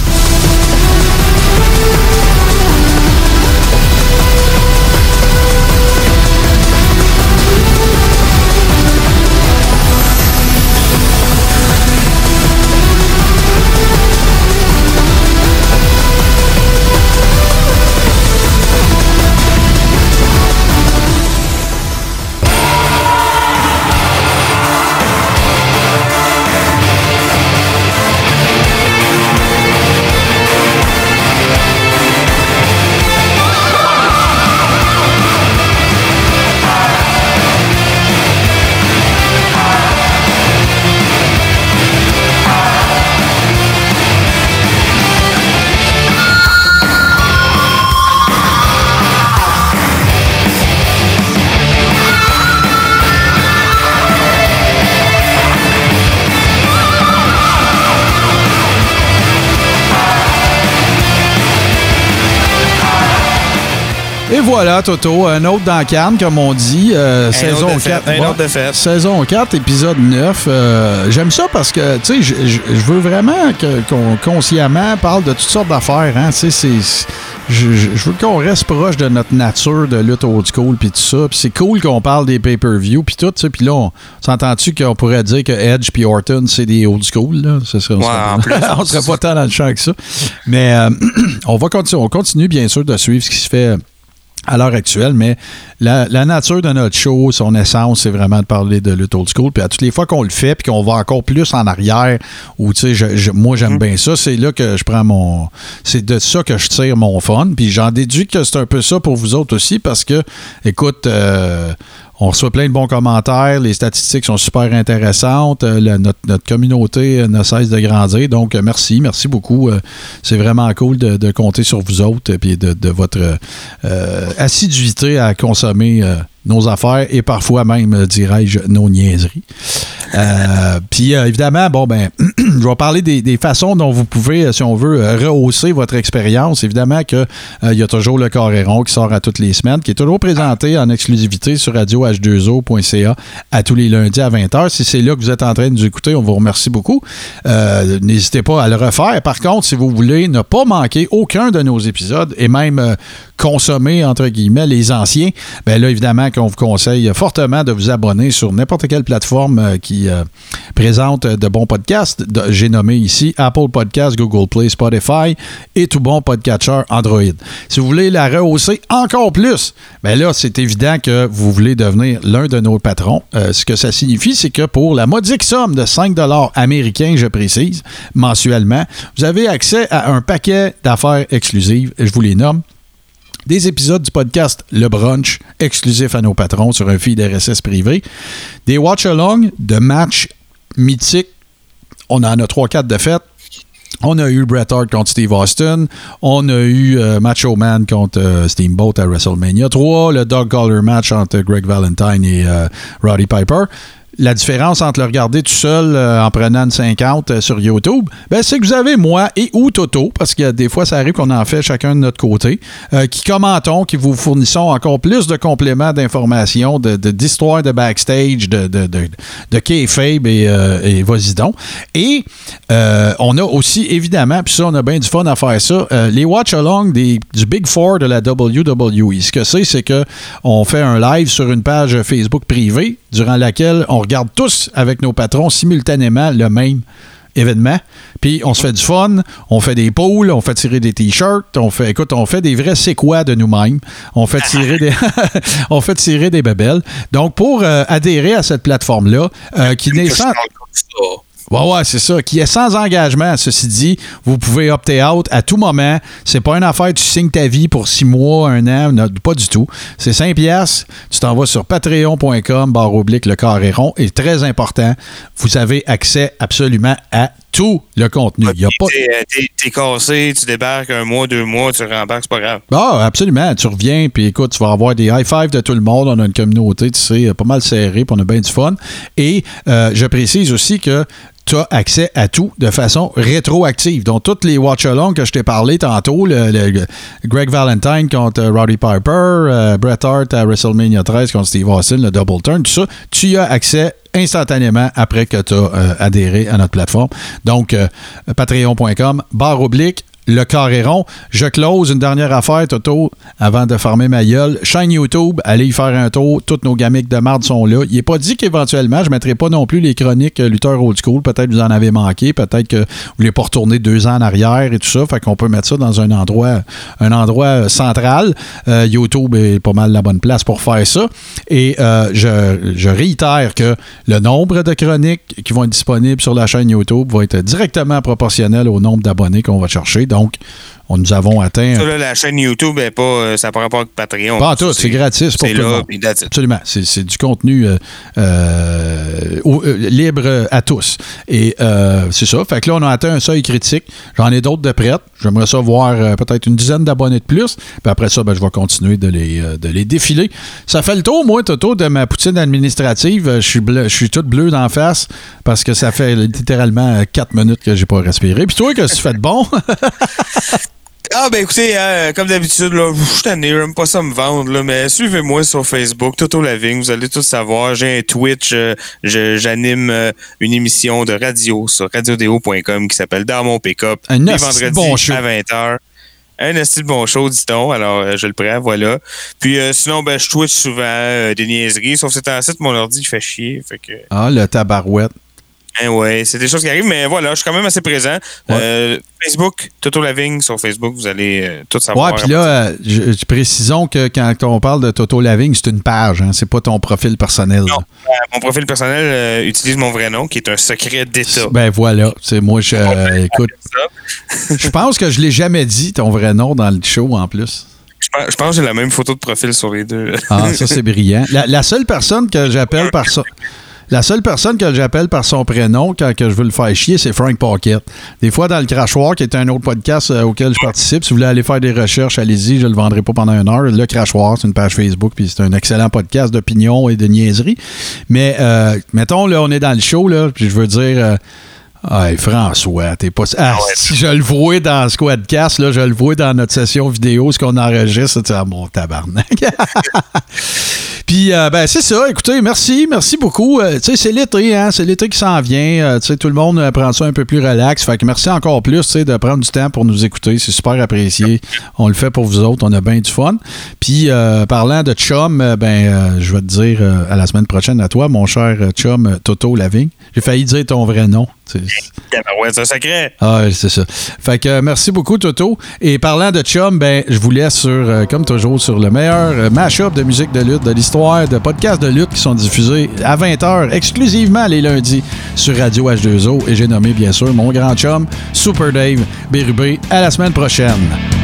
Voilà, Toto, un autre dans Cannes, comme on dit. euh, saison autre défaite, 4. un Ouais, autre défaite. Saison 4, épisode 9. Euh, J'aime ça parce que, tu sais, je- veux vraiment qu'on consciemment parle de toutes sortes d'affaires. Hein, tu sais, je, veux qu'on reste proche de notre nature de lutte old school puis tout ça. Puis c'est cool qu'on parle des pay-per-view puis tout. sais. Puis là, on s'entend-tu qu'on pourrait dire que Edge puis Orton, c'est des old school? Là? Ça serait- on Ouais, serait- en plus. on serait pas tant dans le champ que ça. Mais euh, on va continuer, on continue bien sûr de suivre ce qui se fait à l'heure actuelle, mais la, la nature de notre show, son essence, c'est vraiment de parler de lutte old school. Puis à toutes les fois qu'on le fait, puis qu'on va encore plus en arrière, où tu sais, moi j'aime bien ça, c'est là que je prends mon. C'est de ça que je tire mon fun. Puis j'en déduis que c'est un peu ça pour vous autres aussi, parce que, écoute, euh, on reçoit plein de bons commentaires, les statistiques sont super intéressantes, euh, notre, notre communauté euh, ne cesse de grandir. Donc, euh, merci, merci beaucoup. C'est vraiment cool de, de compter sur vous autres et de, de votre euh, assiduité à consommer euh, nos affaires et parfois même, euh, dirais-je, nos niaiseries. Euh, puis euh, évidemment, bon ben, je vais parler des, des façons dont vous pouvez, si on veut, rehausser votre expérience. Évidemment euh, il y a toujours le Coréron qui sort à toutes les semaines, qui est toujours présenté en exclusivité sur radioh2o.ca à tous les lundis à 20h. Si c'est là que vous êtes en train de nous écouter, on vous remercie beaucoup. N'hésitez pas à le refaire. Par contre, si vous voulez ne pas manquer aucun de nos épisodes et même consommer, entre guillemets, les anciens, ben là, évidemment, qu'on vous conseille fortement de vous abonner sur n'importe quelle plateforme euh, qui euh, présente de bons podcasts. J'ai nommé ici Apple Podcasts, Google Play, Spotify et tout bon podcatcher Android. Si vous voulez la rehausser encore plus, ben là, c'est évident que vous voulez devenir l'un de nos patrons. Euh, ce que ça signifie, c'est que pour la modique somme de 5 américains, je précise, mensuellement, vous avez accès à un paquet d'affaires exclusives. Je vous les nomme des épisodes du podcast Le Brunch, exclusif à nos patrons sur un feed RSS privé, des watch-along de matchs mythiques. On en a 3-4 de fait. On a eu Bret Hart contre Steve Austin. On a eu euh, Macho Man contre euh, Steamboat à WrestleMania 3. Le Dog Collar match entre Greg Valentine et euh, Roddy Piper. La différence entre le regarder tout seul euh, en prenant une 50 euh, sur YouTube, ben, c'est que vous avez moi et ou Toto, parce que des fois ça arrive qu'on en fait chacun de notre côté, euh, qui commentons, qui vous fournissons encore plus de compléments d'informations, de, de- d'histoires de backstage, de, de, de, de kayfabe et, et vas-y donc. Et on a aussi, évidemment, puis ça, on a bien du fun à faire ça, les watch-along du Big Four de la WWE. Ce que c'est, c'est que on fait un live sur une page Facebook privée durant laquelle on regarde tous avec nos patrons simultanément le même événement. Puis on se fait du fun, on fait des poules, on fait tirer des t-shirts, on fait écoute, on fait des vrais c'est quoi de nous-mêmes. On fait tirer des on fait tirer des bébelles. Donc pour euh, adhérer à cette plateforme là qui n'est sans Ouais, ouais, c'est ça. Qui est sans engagement, ceci dit. Vous pouvez opter out à tout moment. C'est pas une affaire, tu signes ta vie pour six mois, un an. non, pas du tout. C'est 5 piastres. Tu t'en vas sur patreon.com, barre oblique, le carré rond. Et très important, vous avez accès absolument à tout le contenu. Il y a pas... T'es, euh, t'es cassé, tu débarques un mois, deux mois, tu rembarques, c'est pas grave. Ah, absolument. Tu reviens, puis écoute, tu vas avoir des high five de tout le monde. On a une communauté, tu sais, pas mal serrée, puis on a bien du fun. Et euh, je précise aussi que tu as accès à tout de façon rétroactive. Donc, toutes les watch-alongs que je t'ai parlé tantôt, le, Greg Valentine contre euh, Roddy Piper, euh, Bret Hart à WrestleMania 13 contre Steve Austin, le Double Turn, tout ça, tu as accès instantanément après que tu as adhéré à notre plateforme. Donc, euh, patreon.com, barre oblique, le carré rond. Je close une dernière affaire, Toto, avant de fermer ma gueule. Chaîne YouTube, allez y faire un tour. Toutes nos gamiques de marde sont là. Il n'est pas dit qu'éventuellement, je ne mettrai pas non plus les chroniques euh, Luther Old School. Peut-être vous en avez manqué. Peut-être que vous voulez pas retourner deux ans en arrière et tout ça. Fait qu'on peut mettre ça dans un endroit, euh, central. Euh, YouTube est pas mal la bonne place pour faire ça. Et je, je réitère que le nombre de chroniques qui vont être disponibles sur la chaîne YouTube va être directement proportionnel au nombre d'abonnés qu'on va chercher. Donc, on, nous avons atteint. Ça, là, la chaîne YouTube, est pas, euh, ça pas rapport avec Patreon. Pas en tout, c'est gratis pour tout le monde. Absolument. C'est, du contenu euh, euh, libre à tous. Et euh, c'est ça. Fait que là, on a atteint un seuil critique. J'en ai d'autres de prêtes. J'aimerais ça voir peut-être une dizaine d'abonnés de plus. Puis après ça, ben, je vais continuer de les, de les défiler. Ça fait le tour, moi, Toto, de ma poutine administrative. Je suis, bleu, je suis toute bleue d'en face parce que ça fait littéralement quatre minutes que j'ai pas respiré. Puis toi, que tu fais de bon? Ah, ben écoutez, hein, comme d'habitude, là, je suis tanné, j'aime pas ça me vendre, là, mais suivez-moi sur Facebook, Toto Lavigne, vous allez tout savoir. J'ai un Twitch, euh, je- j'anime euh, une émission de radio sur radiodéo.com qui s'appelle Dans mon pick-up. Un les vendredis bon show. à 20h. Un esti de bon show, dit-on. Alors, euh, je le prends, voilà. Puis euh, sinon, ben, je twitch souvent des niaiseries, sauf que c'est en site, mon ordi il fait chier. Fait que, ah, le tabarouette. Hein, ouais, c'est des choses qui arrivent, mais voilà, je suis quand même assez présent. Euh, Facebook, Toto Lavigne sur Facebook, vous allez euh, tout savoir. Ouais, puis là, euh, je- je- précisons que quand on parle de Toto Lavigne, c'est une page, hein, c'est pas ton profil personnel. Non, mon profil personnel utilise mon vrai nom, qui est un secret d'État. Ben voilà, c'est moi, je, écoute, je pense que je l'ai jamais dit, ton vrai nom, dans le show en plus. Je pense, que j'ai la même photo de profil sur les deux. Ah, ça c'est brillant. La, la seule personne que j'appelle par son... La seule personne que j'appelle par son prénom quand que je veux le faire chier, c'est Frank Pocket. Des fois, dans le Crachoir, qui est un autre podcast euh, auquel je participe, si vous voulez aller faire des recherches, allez-y, je le vendrai pas pendant une heure. Le Crachoir, c'est une page Facebook, puis c'est un excellent podcast d'opinion et de niaiserie. Mais, euh, mettons, là, on est dans le show, là, puis je veux dire... euh, Hey, François, t'es pas. Ah, si je le vois dans Squadcast, là, je le vois dans notre session vidéo, ce qu'on enregistre, c'est ah, mon tabarnak. Puis, euh, ben, c'est ça. Écoutez, merci, merci beaucoup. Euh, tu sais, c'est l'été, hein, c'est l'été qui s'en vient. Euh, tu sais, tout le monde prend ça un peu plus relax. Fait que merci encore plus, tu sais, de prendre du temps pour nous écouter. C'est super apprécié. On le fait pour vous autres. On a bien du fun. Puis, parlant de chum, ben, je vais te dire à la semaine prochaine à toi, mon cher chum Toto Lavigne. J'ai failli dire ton vrai nom. Ouais, c'est un secret. ah, c'est ça. Fait que euh, merci beaucoup, Toto. Et parlant de chum, ben, je vous laisse sur, euh, comme toujours, sur le meilleur euh, mash-up de musique de lutte de l'histoire, de podcasts de lutte qui sont diffusés à 20h exclusivement les lundis sur Radio H2O. Et j'ai nommé, bien sûr, mon grand chum, Super Dave Bérubé. À la semaine prochaine.